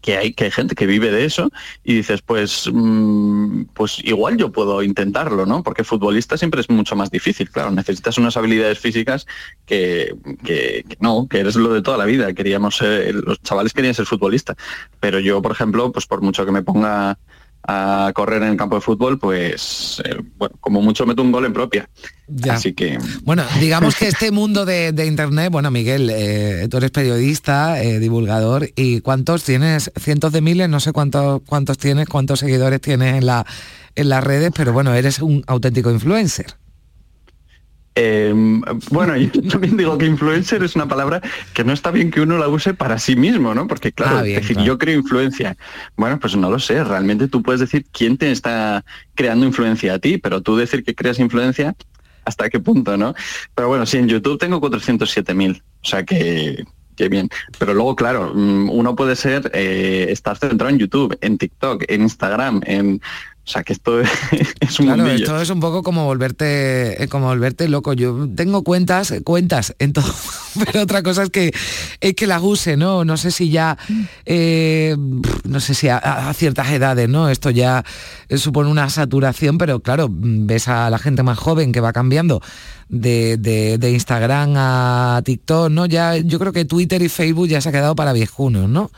que hay, que hay gente que vive de eso y dices, pues, mm, pues igual yo puedo intentarlo, ¿no? Porque futbolista siempre es mucho más difícil, claro, necesitas unas habilidades físicas que, que, no, que eres lo de toda la vida, queríamos los chavales querían ser futbolista, pero yo, por ejemplo, pues por mucho que me ponga a correr en el campo de fútbol, pues eh, bueno, como mucho meto un gol en propia. Así que. Bueno, digamos que este mundo de, internet, bueno, Miguel, eh, tú eres periodista, eh, divulgador, y cuántos tienes, cientos de miles, no sé cuántos, cuántos tienes, cuántos seguidores tienes en la en las redes, pero bueno, eres un auténtico influencer. Em, bueno, yo también digo que influencer es una palabra que no está bien que uno la use para sí mismo, ¿no? Porque claro, ah, decir, yo creo influencia. Bueno, pues no lo sé, realmente tú puedes decir quién te está creando influencia a ti, pero tú decir que creas influencia, ¿hasta qué punto, no? Pero bueno, sí, en YouTube tengo 407.000, o sea que, que bien. Pero luego, claro, mm, uno puede ser, eh, estar centrado en YouTube, en TikTok, en Instagram, en o sea que esto es un Claro, esto es un poco como volverte, eh, como volverte loco. Yo tengo cuentas, cuentas en todo, pero otra cosa es que es que las use, ¿no? No sé si ya, eh, no sé si a, ciertas edades, ¿no? Esto ya supone una saturación, pero claro, ves a la gente más joven que va cambiando de, de Instagram a TikTok, ¿no? Ya yo creo que Twitter y Facebook ya se ha quedado para viejunos, ¿no?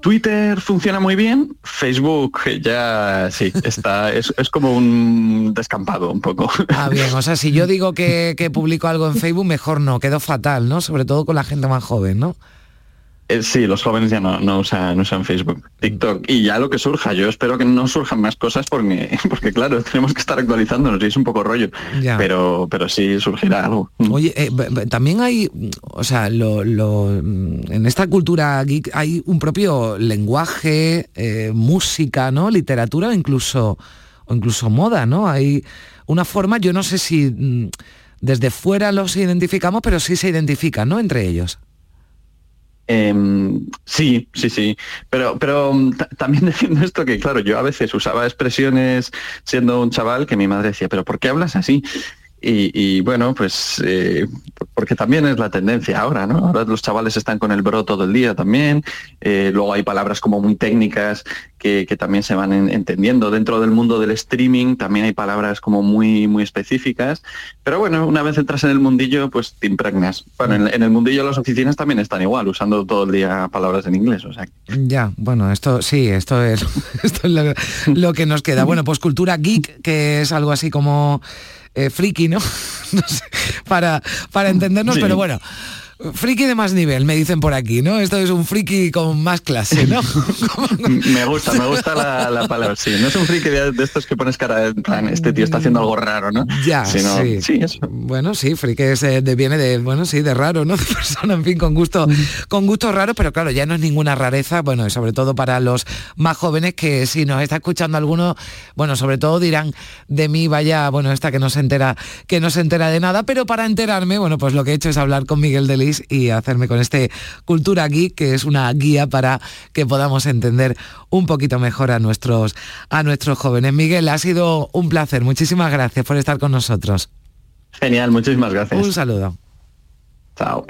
Twitter funciona muy bien, Facebook ya sí, está, es, como un descampado un poco. Ah, bien, o sea, si yo digo que, que publico algo en Facebook, mejor no, quedó fatal, ¿no? Sobre todo con la gente más joven, ¿no? Eh, sí, los jóvenes ya no, no, usan, usan Facebook, TikTok y ya lo que surja. Yo espero que no surjan más cosas porque, porque claro, tenemos que estar actualizándonos y es un poco rollo. Pero, pero sí surgirá algo. Oye, eh, también hay, o sea, lo, en esta cultura geek hay un propio lenguaje, eh, música, ¿no? Literatura o incluso, o incluso moda, ¿no? Hay una forma, yo no sé si mm, desde fuera los identificamos, pero sí se identifican, ¿no? Entre ellos. Em, sí, sí, sí. Pero, pero mm, también diciendo esto que, claro, yo a veces usaba expresiones siendo un chaval que mi madre decía, pero ¿por qué hablas así? Y, bueno, pues eh, porque también es la tendencia ahora, ¿no? Ahora los chavales están con el bro todo el día también, eh, luego hay palabras como muy técnicas que, también se van entendiendo. Dentro del mundo del streaming también hay palabras como muy, muy específicas, pero bueno, una vez entras en el mundillo, pues te impregnas. Bueno, en, el mundillo las oficinas también están igual, usando todo el día palabras en inglés, o sea. Ya, bueno, esto sí, esto es, esto es lo, que nos queda. Bueno, pues cultura geek, que es algo así como eh, friki, ¿no? no sé, para, para entendernos, pero bueno, Friki de más nivel, me dicen por aquí, ¿no? Esto es un friki con más clase, ¿no? me gusta, me gusta la, palabra, sí. No es un friki de, estos que pones cara en plan, este tío está haciendo algo raro, ¿no? Ya, sí. sí eso. Bueno, sí, friki es, eh, de, viene de, bueno, sí, de raro, ¿no? De persona, en fin, con gusto, con gusto raro, pero claro, ya no es ninguna rareza, bueno, y sobre todo para los más jóvenes que si nos está escuchando alguno, bueno, sobre todo dirán de mí, vaya, bueno, esta que no se entera, que no se entera de nada, pero para enterarme, bueno, pues lo que he hecho es hablar con Miguel Delis y hacerme con este Cultura Geek, que es una guía para que podamos entender un poquito mejor a nuestros, a nuestros jóvenes. Miguel, ha sido un placer. Muchísimas gracias por estar con nosotros. Genial, muchísimas gracias. Un saludo. Chao.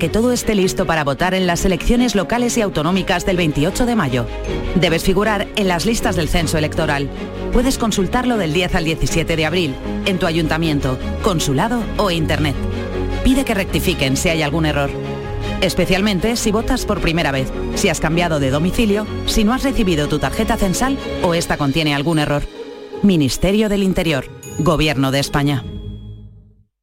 Que todo esté listo para votar en las elecciones locales y autonómicas del 28 de mayo. Debes figurar en las listas del censo electoral. Puedes consultarlo del 10 al 17 de abril en tu ayuntamiento, consulado o internet. Pide que rectifiquen si hay algún error. Especialmente si votas por primera vez, si has cambiado de domicilio, si no has recibido tu tarjeta censal o esta contiene algún error. Ministerio del Interior, Gobierno de España.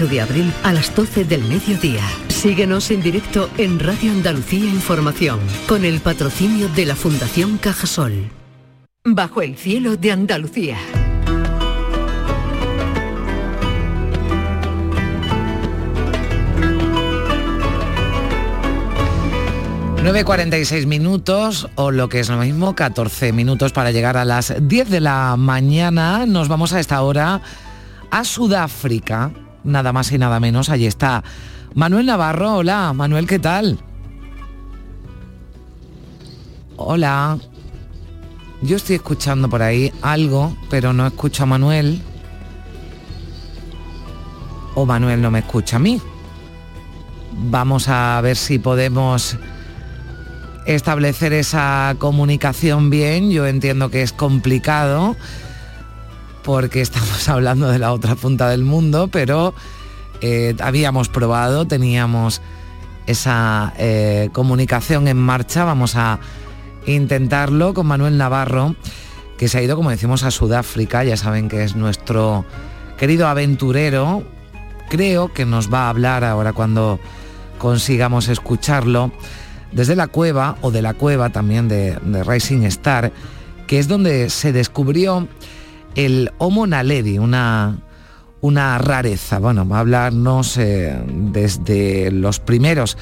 de abril a las 12 del mediodía. Síguenos en directo en Radio Andalucía Información, con el patrocinio de la Fundación Cajasol. Bajo el cielo de Andalucía. ...9.46 minutos, o lo que es lo mismo, 14 minutos para llegar a las 10 de la mañana. Nos vamos a esta hora a Sudáfrica, nada más y nada menos. Allí está Manuel Navarro. Hola, Manuel, ¿qué tal? Hola. Yo estoy escuchando por ahí algo, pero no escucho a Manuel. O Manuel no me escucha a mí. Vamos a ver si podemos establecer esa comunicación bien. Yo entiendo que es complicado porque estamos hablando de la otra punta del mundo, pero eh, habíamos probado, teníamos esa eh, comunicación en marcha, vamos a intentarlo con Manuel Navarro, que se ha ido, como decimos, a Sudáfrica, ya saben que es nuestro querido aventurero, creo que nos va a hablar ahora cuando consigamos escucharlo, desde la cueva o de la cueva también de, de Rising Star, que es donde se descubrió el Homo naledi, una, una rareza. Bueno, va a hablarnos eh, desde los primeros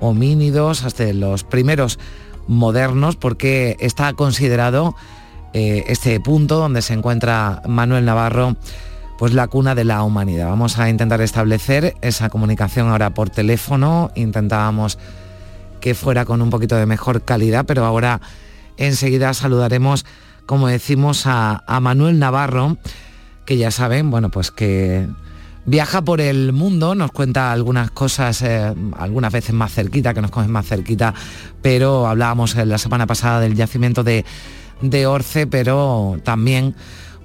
homínidos hasta los primeros modernos, porque está considerado eh, este punto donde se encuentra Manuel Navarro, pues la cuna de la humanidad. Vamos a intentar establecer esa comunicación ahora por teléfono. Intentábamos que fuera con un poquito de mejor calidad, pero ahora enseguida saludaremos como decimos, a, Manuel Navarro, que ya saben, bueno, pues que viaja por el mundo, nos cuenta algunas cosas, eh, algunas veces más cerquita, que nos cogen más cerquita, pero hablábamos la semana pasada del yacimiento de, de Orce, pero también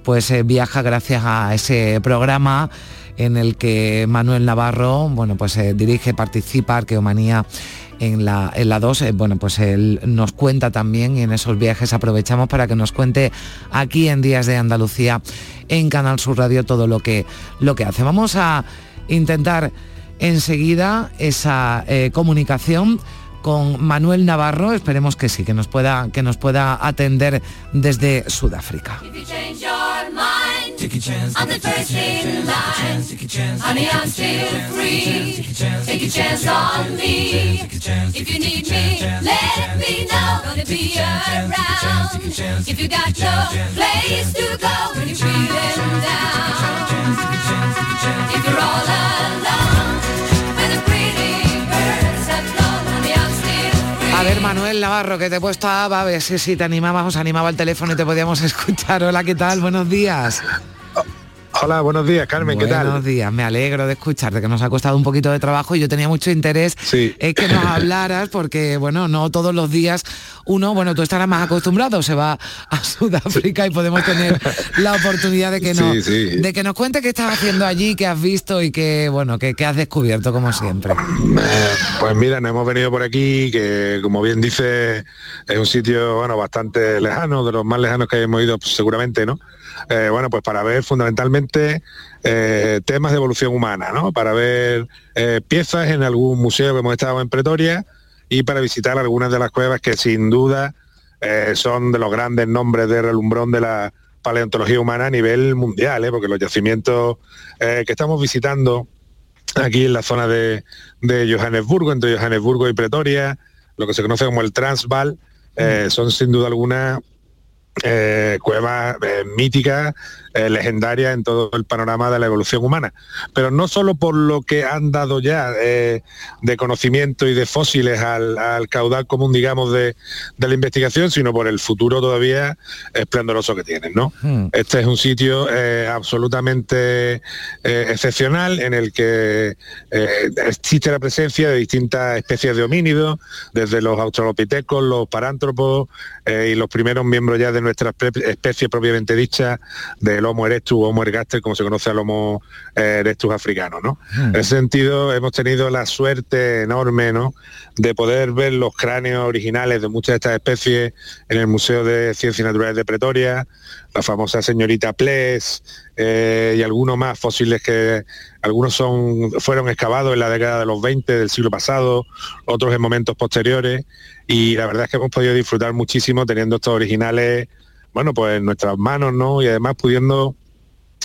pues eh, viaja gracias a ese programa en el que Manuel Navarro, bueno, pues eh, dirige, participa, Arqueomanía en la, en la 2, eh, bueno, pues él nos cuenta también y en esos viajes aprovechamos para que nos cuente aquí en Días de Andalucía en Canal Sur Radio todo lo que, lo que hace. Vamos a intentar enseguida esa eh, comunicación con Manuel Navarro, esperemos que sí, que nos pueda, que nos pueda atender desde Sudáfrica. Take a chance. I'm the first in line. Honey, I'm still free. Take a chance on me. If you need me, let me know. Gonna be around. If you got no place to go when you're feeling down. If you're all alone, ver, Manuel Navarro, que te he puesto a, a ver si, si te animábamos, animaba el teléfono y te podíamos escuchar. Hola, ¿qué tal? Buenos días. Hola, buenos días, Carmen, ¿qué tal? Buenos días, me alegro de escucharte, que nos ha costado un poquito de trabajo y yo tenía mucho interés en que nos hablaras, porque bueno, no todos los días uno, bueno, tú estarás más acostumbrado, se va a Sudáfrica y podemos tener la oportunidad de que nos, De que nos cuente qué estás haciendo allí, qué has visto y qué, bueno, qué, has descubierto como siempre. Eh, pues mira, nos hemos venido por aquí, que como bien dice, es un sitio, bueno, bastante lejano, de los más lejanos que hemos ido pues, seguramente, ¿no? Eh, bueno, pues para ver fundamentalmente eh, temas de evolución humana, ¿no? Para ver eh, piezas en algún museo que hemos estado en Pretoria y para visitar algunas de las cuevas que sin duda son de los grandes nombres de relumbrón de la paleontología humana a nivel mundial, porque los yacimientos que estamos visitando aquí en la zona de, de, Johannesburgo, entre Johannesburgo y Pretoria, lo que se conoce como el Transvaal, son sin duda alguna eh, cuevas eh, eh, legendarias en todo el panorama de la evolución humana. Pero no solo por lo que han dado ya de conocimiento y de fósiles al, caudal común, digamos, de, la investigación, sino por el futuro todavía esplendoroso que tienen. ¿no? Hmm. Este es un sitio absolutamente excepcional en el que existe la presencia de distintas especies de homínidos, desde los australopitecos, los parántropos y los primeros miembros ya de nuestra especie propiamente dicha del Homo erectus o Homo ergaster, como se conoce al Homo eh, erectus africano. ¿no? Hmm. En ese sentido, hemos tenido la suerte enorme ¿no? de poder ver los cráneos originales de muchas de estas especies en el Museo de Ciencias Naturales de Pretoria, la famosa señorita Ples eh, y algunos más fósiles que algunos son, fueron excavados en la década de los 20 del siglo pasado, otros en momentos posteriores y la verdad es que hemos podido disfrutar muchísimo teniendo estos originales, bueno, pues en nuestras manos, ¿no? Y además pudiendo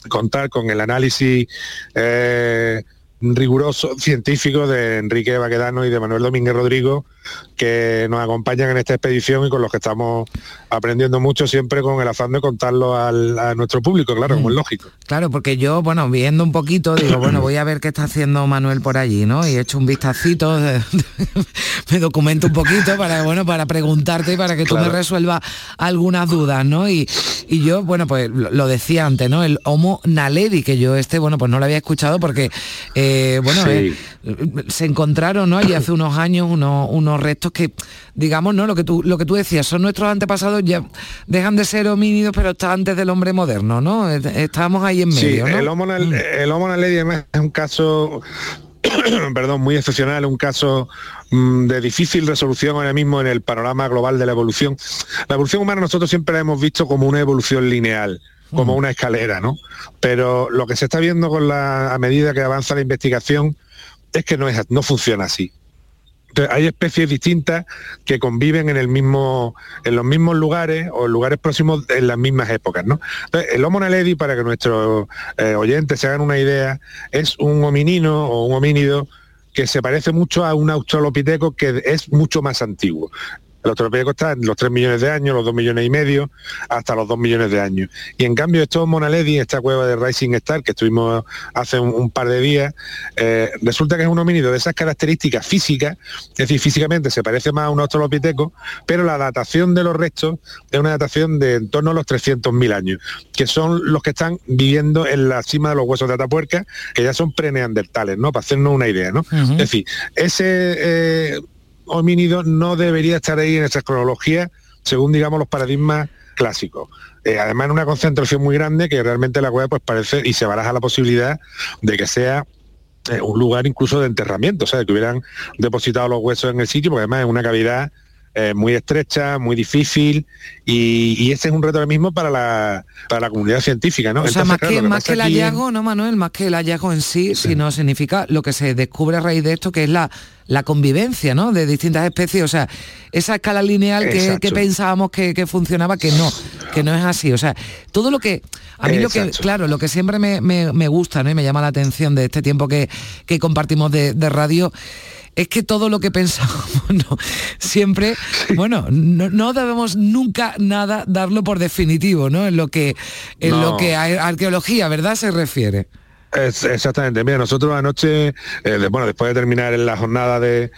contar con el análisis eh, riguroso científico de Enrique Baquedano y de Manuel Domínguez Rodrigo, que nos acompañan en esta expedición y con los que estamos aprendiendo mucho siempre con el afán de contarlo a nuestro público, claro, como es mm. lógico. Claro, porque yo, bueno, viendo un poquito, digo, bueno, voy a ver qué está haciendo Manuel por allí, ¿no? Y he hecho un vistacito, me documento un poquito para, bueno, para preguntarte y para que tú me resuelvas algunas dudas, ¿no? Y, yo, bueno, pues lo decía antes, ¿no? El Homo naledi, que yo este, bueno, pues no lo había escuchado porque, eh, bueno, eh, se encontraron, ¿no? Y hace unos años unos, unos restos que, digamos, ¿no? Lo que tú, lo que tú decías, son nuestros antepasados, ya dejan de ser homínidos, pero está antes del hombre moderno, ¿no? Estábamos ahí en medio. el Homo, mm. el homo es un caso perdón, muy excepcional, un caso mm, de difícil resolución ahora mismo en el panorama global de la evolución. La evolución humana nosotros siempre la hemos visto como una evolución lineal como mm. una escalera, ¿no? Pero lo que se está viendo con la, a medida que avanza la investigación es que no, es, no funciona así hay especies distintas que conviven en el mismo, en los mismos lugares o lugares próximos en las mismas épocas. ¿no? el Homo naledi, para que nuestros eh, oyentes se hagan una idea, es un hominino o un homínido que se parece mucho a un australopiteco que es mucho más antiguo. El Australopithecus está en los 3 millones de años, los 2 millones y medio, hasta los 2 millones de años. Y en cambio estos Monaledi, esta cueva de Rising Star que estuvimos hace un, par de días, eh, resulta que es un homínido de esas características físicas, es decir, físicamente se parece más a un australopiteco, pero la datación de los restos es una datación de en torno a los 300.000 años, que son los que están viviendo en la cima de los huesos de Atapuerca, que ya son preneandertales, ¿no? Para hacernos una idea, ¿no? Es decir, ese... Eh, homínido no debería estar ahí en esa cronología, según digamos los paradigmas clásicos. Eh, además una concentración muy grande que realmente la cueva pues parece y se baraja la posibilidad de que sea eh, un lugar incluso de enterramiento, o sea, que hubieran depositado los huesos en el sitio, porque además es una cavidad eh, muy estrecha, muy difícil, y, ese es un reto ahora mismo para la, para la comunidad científica, ¿no? O sea, más que, más que el hallazgo, ¿no, Manuel? Más que el hallazgo en sí, sino significa lo que se descubre a raíz de esto, que es la la convivencia ¿no? de distintas especies, o sea, esa escala lineal que, pensábamos que, funcionaba, que no, que no es así. O sea, todo lo que, a mí lo que, claro, lo que siempre me, gusta ¿no? y me llama la atención de este tiempo que, compartimos de, radio, es que todo lo que pensamos, no, siempre, bueno, no, debemos nunca nada darlo por definitivo, ¿no? En lo que, en lo que a arqueología, ¿verdad? Se refiere exactamente. Mira, nosotros anoche, eh, bueno, después de terminar en la jornada de,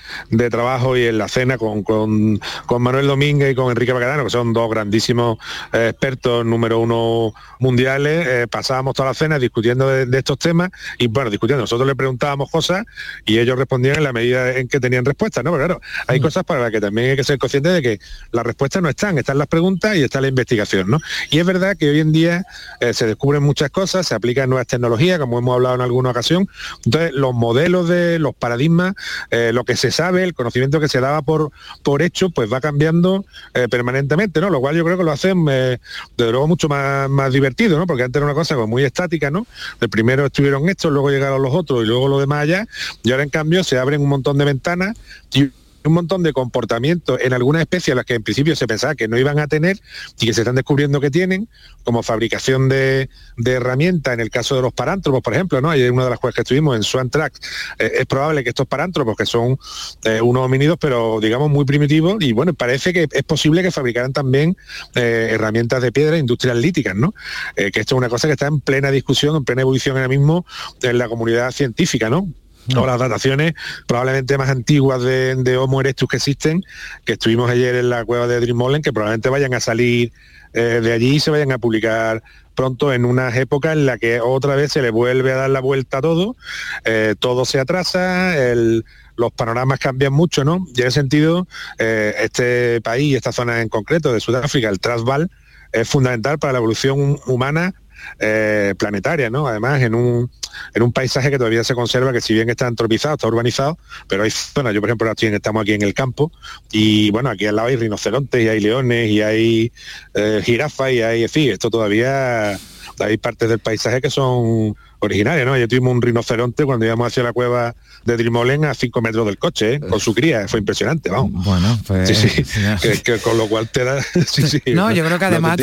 trabajo y en la cena con, con, Manuel Domínguez y con Enrique Bacadano, que son dos grandísimos eh, expertos número uno mundiales, eh, pasábamos toda la cena discutiendo de, estos temas y bueno, discutiendo. Nosotros le preguntábamos cosas y ellos respondían en la medida en que tenían respuestas, ¿no? Pero claro, hay mm. cosas para las que también hay que ser consciente de que las respuestas no están, están las preguntas y está la investigación, ¿no? Y es verdad que hoy en día se descubren muchas cosas, se aplican nuevas tecnologías, como hemos hablado en alguna ocasión. Entonces, los modelos de los paradigmas, eh, lo que se sabe, el conocimiento que se daba por, por hecho, pues va cambiando eh, permanentemente, ¿no? Lo cual yo creo que lo hacen eh, de luego mucho más, más divertido, ¿no? Porque antes era una cosa como muy estática, ¿no? De primero estuvieron estos, luego llegaron los otros y luego lo demás allá, y ahora en cambio se abren un montón de ventanas un montón de comportamientos en algunas especies a las que en principio se pensaba que no iban a tener y que se están descubriendo que tienen, como fabricación de, herramientas, en el caso de los parántropos, por ejemplo, ¿no? Hay una de las cuales que estuvimos en Swan Track, eh, es probable que estos parántropos, que son eh, unos homínidos, pero digamos muy primitivos, y bueno, parece que es posible que fabricaran también eh, herramientas de piedra industrial líticas, ¿no? que esto es una cosa que está en plena discusión, en plena evolución ahora mismo en la comunidad científica, ¿no? O las dataciones probablemente más antiguas de, Homo erectus que existen, que estuvimos ayer en la cueva de Drimolen, que probablemente vayan a salir eh, de allí y se vayan a publicar pronto en unas épocas en las que otra vez se le vuelve a dar la vuelta a todo, eh, todo se atrasa, los panoramas cambian mucho, ¿no? Y en ese sentido, eh, este país, esta zona en concreto de Sudáfrica, el Transvaal, es fundamental para la evolución humana eh, planetaria, ¿no? Además, en un, en un paisaje que todavía se conserva, que si bien está antropizado, está urbanizado, pero hay zonas, yo por ejemplo estamos aquí en el campo, y bueno, aquí al lado hay rinocerontes, y hay leones, y hay eh, jirafas, y hay, en esto todavía hay partes del paisaje que son originarias, ¿no? Yo tuvimos un rinoceronte cuando íbamos hacia la cueva de Drimolen a 5 metros del coche, ¿eh? con su cría, fue impresionante, vamos. Bueno, pues... Sí, sí, con lo cual te da... no, yo creo que además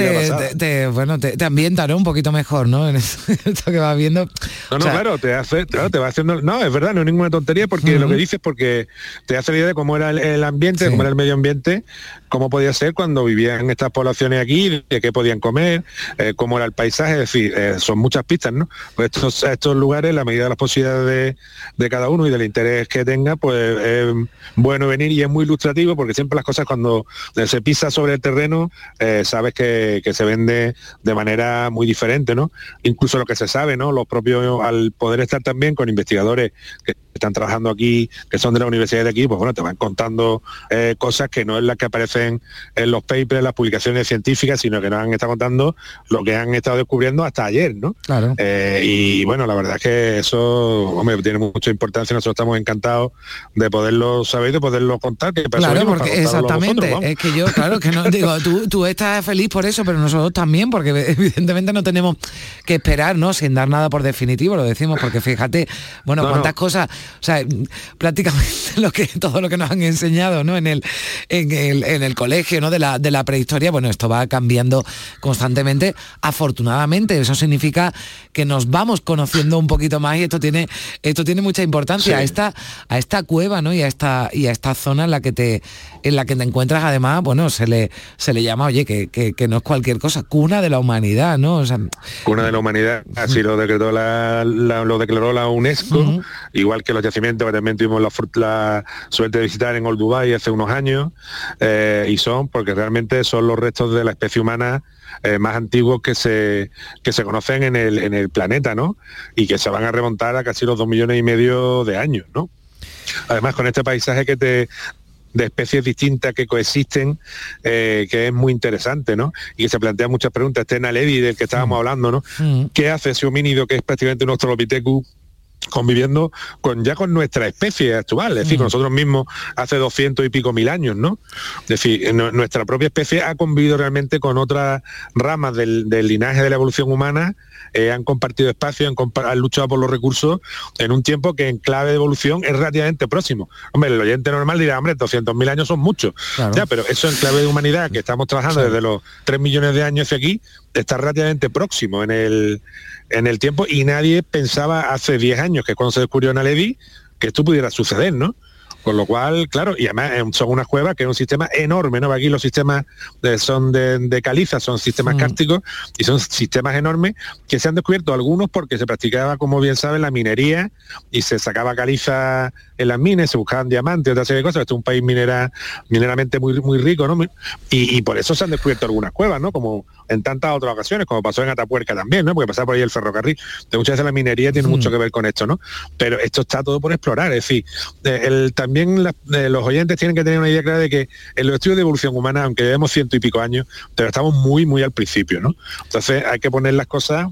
te, bueno, te, ambienta ¿no? un poquito mejor, ¿no? En esto que vas viendo. No, no, claro, te hace, claro, te va haciendo... No, es verdad, no es ninguna tontería porque lo que dices porque te hace la idea de cómo era el, ambiente, cómo era el medio ambiente, cómo podía ser cuando vivían estas poblaciones aquí, de qué podían comer, eh, cómo era el paisaje, es decir, eh, son muchas pistas, ¿no? Pues estos, estos lugares, la medida de las posibilidades de, cada uno y del interés que tenga, pues es bueno venir y es muy ilustrativo porque siempre las cosas cuando se pisa sobre el terreno, eh, sabes que, se vende de manera muy diferente, ¿no? Incluso lo que se sabe, ¿no? Los propios, al poder estar también con investigadores están trabajando aquí, que son de la universidad de aquí, pues bueno, te van contando cosas que no es las que aparecen en, los papers, las publicaciones científicas, sino que nos han estado contando lo que han estado descubriendo hasta ayer, ¿no? Claro. Eh, y bueno, la verdad es que eso, hombre, tiene mucha importancia, nosotros estamos encantados de poderlo saber, de poderlo contar. Que claro, porque exactamente, es que yo, claro, que no, digo, tú, estás feliz por eso, pero nosotros también, porque evidentemente no tenemos que esperar, ¿no? Sin dar nada por definitivo, lo decimos, porque fíjate, bueno, cuántas cosas, o sea, prácticamente lo que, todo lo que nos han enseñado, ¿no? En el, en el, en el colegio, ¿no? De la, de la prehistoria, bueno, esto va cambiando constantemente. Afortunadamente, eso significa que nos vamos conociendo un poquito más y esto tiene, esto tiene mucha importancia a, esta, a esta cueva, ¿no? Y a esta, y a esta zona en la que te, en la que te encuentras, además, bueno, se le, se le llama, oye, que, que, no es cualquier cosa, cuna de la humanidad, ¿no? cuna de la humanidad, así lo declaró la, lo declaró la UNESCO, igual que los yacimientos que también tuvimos la, suerte de visitar en Old Dubai hace unos años. Eh, y son porque realmente son los restos de la especie humana eh, más antiguos que se, que se conocen en el, en el planeta, ¿no? Y que se van a remontar a casi los dos millones y medio de años, ¿no? Además, con este paisaje que te, de especies distintas que coexisten, eh, que es muy interesante, ¿no? Y que se plantean muchas preguntas. Este Naledi del que estábamos mm. hablando, ¿no? Mm. ¿Qué hace ese homínido que es prácticamente un Australopithecus conviviendo con ya con nuestra especie actual, es decir, nosotros mismos hace 200 y pico mil años, ¿no? Es decir, nuestra propia especie ha convivido realmente con otras ramas del, linaje de la evolución humana, eh, han compartido espacio, han, luchado por los recursos en un tiempo que en clave de evolución es relativamente próximo. Hombre, el oyente normal dirá, hombre, 200 mil años son muchos, ya, pero eso en clave de humanidad, que estamos trabajando desde los 3 millones de años hacia aquí, está relativamente próximo en el en el tiempo y nadie pensaba hace 10 años, que cuando se descubrió Naledi, que esto pudiera suceder, ¿no? Con lo cual, claro, y además eh, son unas cuevas que es un sistema enorme, ¿no? Aquí los sistemas son de, caliza, son sistemas cárticos y son sistemas enormes que se han descubierto algunos porque se practicaba, como bien saben, la minería y se sacaba caliza en las minas, se buscaban diamantes, otra serie de cosas. Esto es un país minera, mineramente muy, muy rico, ¿no? Y, por eso se han descubierto algunas cuevas, ¿no? Como en tantas otras ocasiones, como pasó en Atapuerca también, ¿no? Porque pasaba por ahí el ferrocarril. De muchas veces la minería tiene mucho que ver con esto, ¿no? Pero esto está todo por explorar. Es decir, eh, el, también eh, los oyentes tienen que tener una idea clara de que en los estudios de evolución humana, aunque llevemos ciento y pico años, pero estamos muy, muy al principio, ¿no? Entonces hay que poner las cosas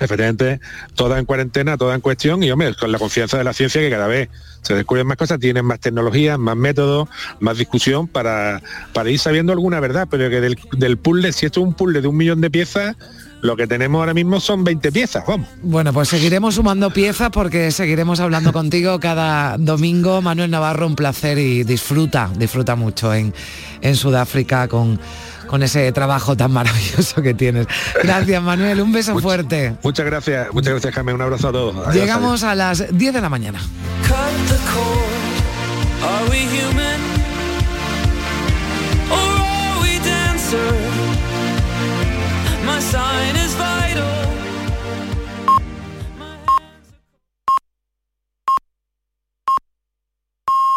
efectivamente toda en cuarentena, toda en cuestión y hombre, con la confianza de la ciencia que cada vez se descubren más cosas, tienen más tecnologías, más métodos, más discusión para, para ir sabiendo alguna verdad, pero que del, del puzzle, si esto es un puzzle de un millón de piezas, lo que tenemos ahora mismo son 20 piezas, vamos. Bueno, pues seguiremos sumando piezas porque seguiremos hablando contigo cada domingo. Manuel Navarro, un placer y disfruta, disfruta mucho en, en Sudáfrica con con ese trabajo tan maravilloso que tienes. Gracias, Manuel. Un beso fuerte. Muchas gracias. Muchas gracias, Jaime. Un abrazo a todos. Llegamos a las 10 de la mañana.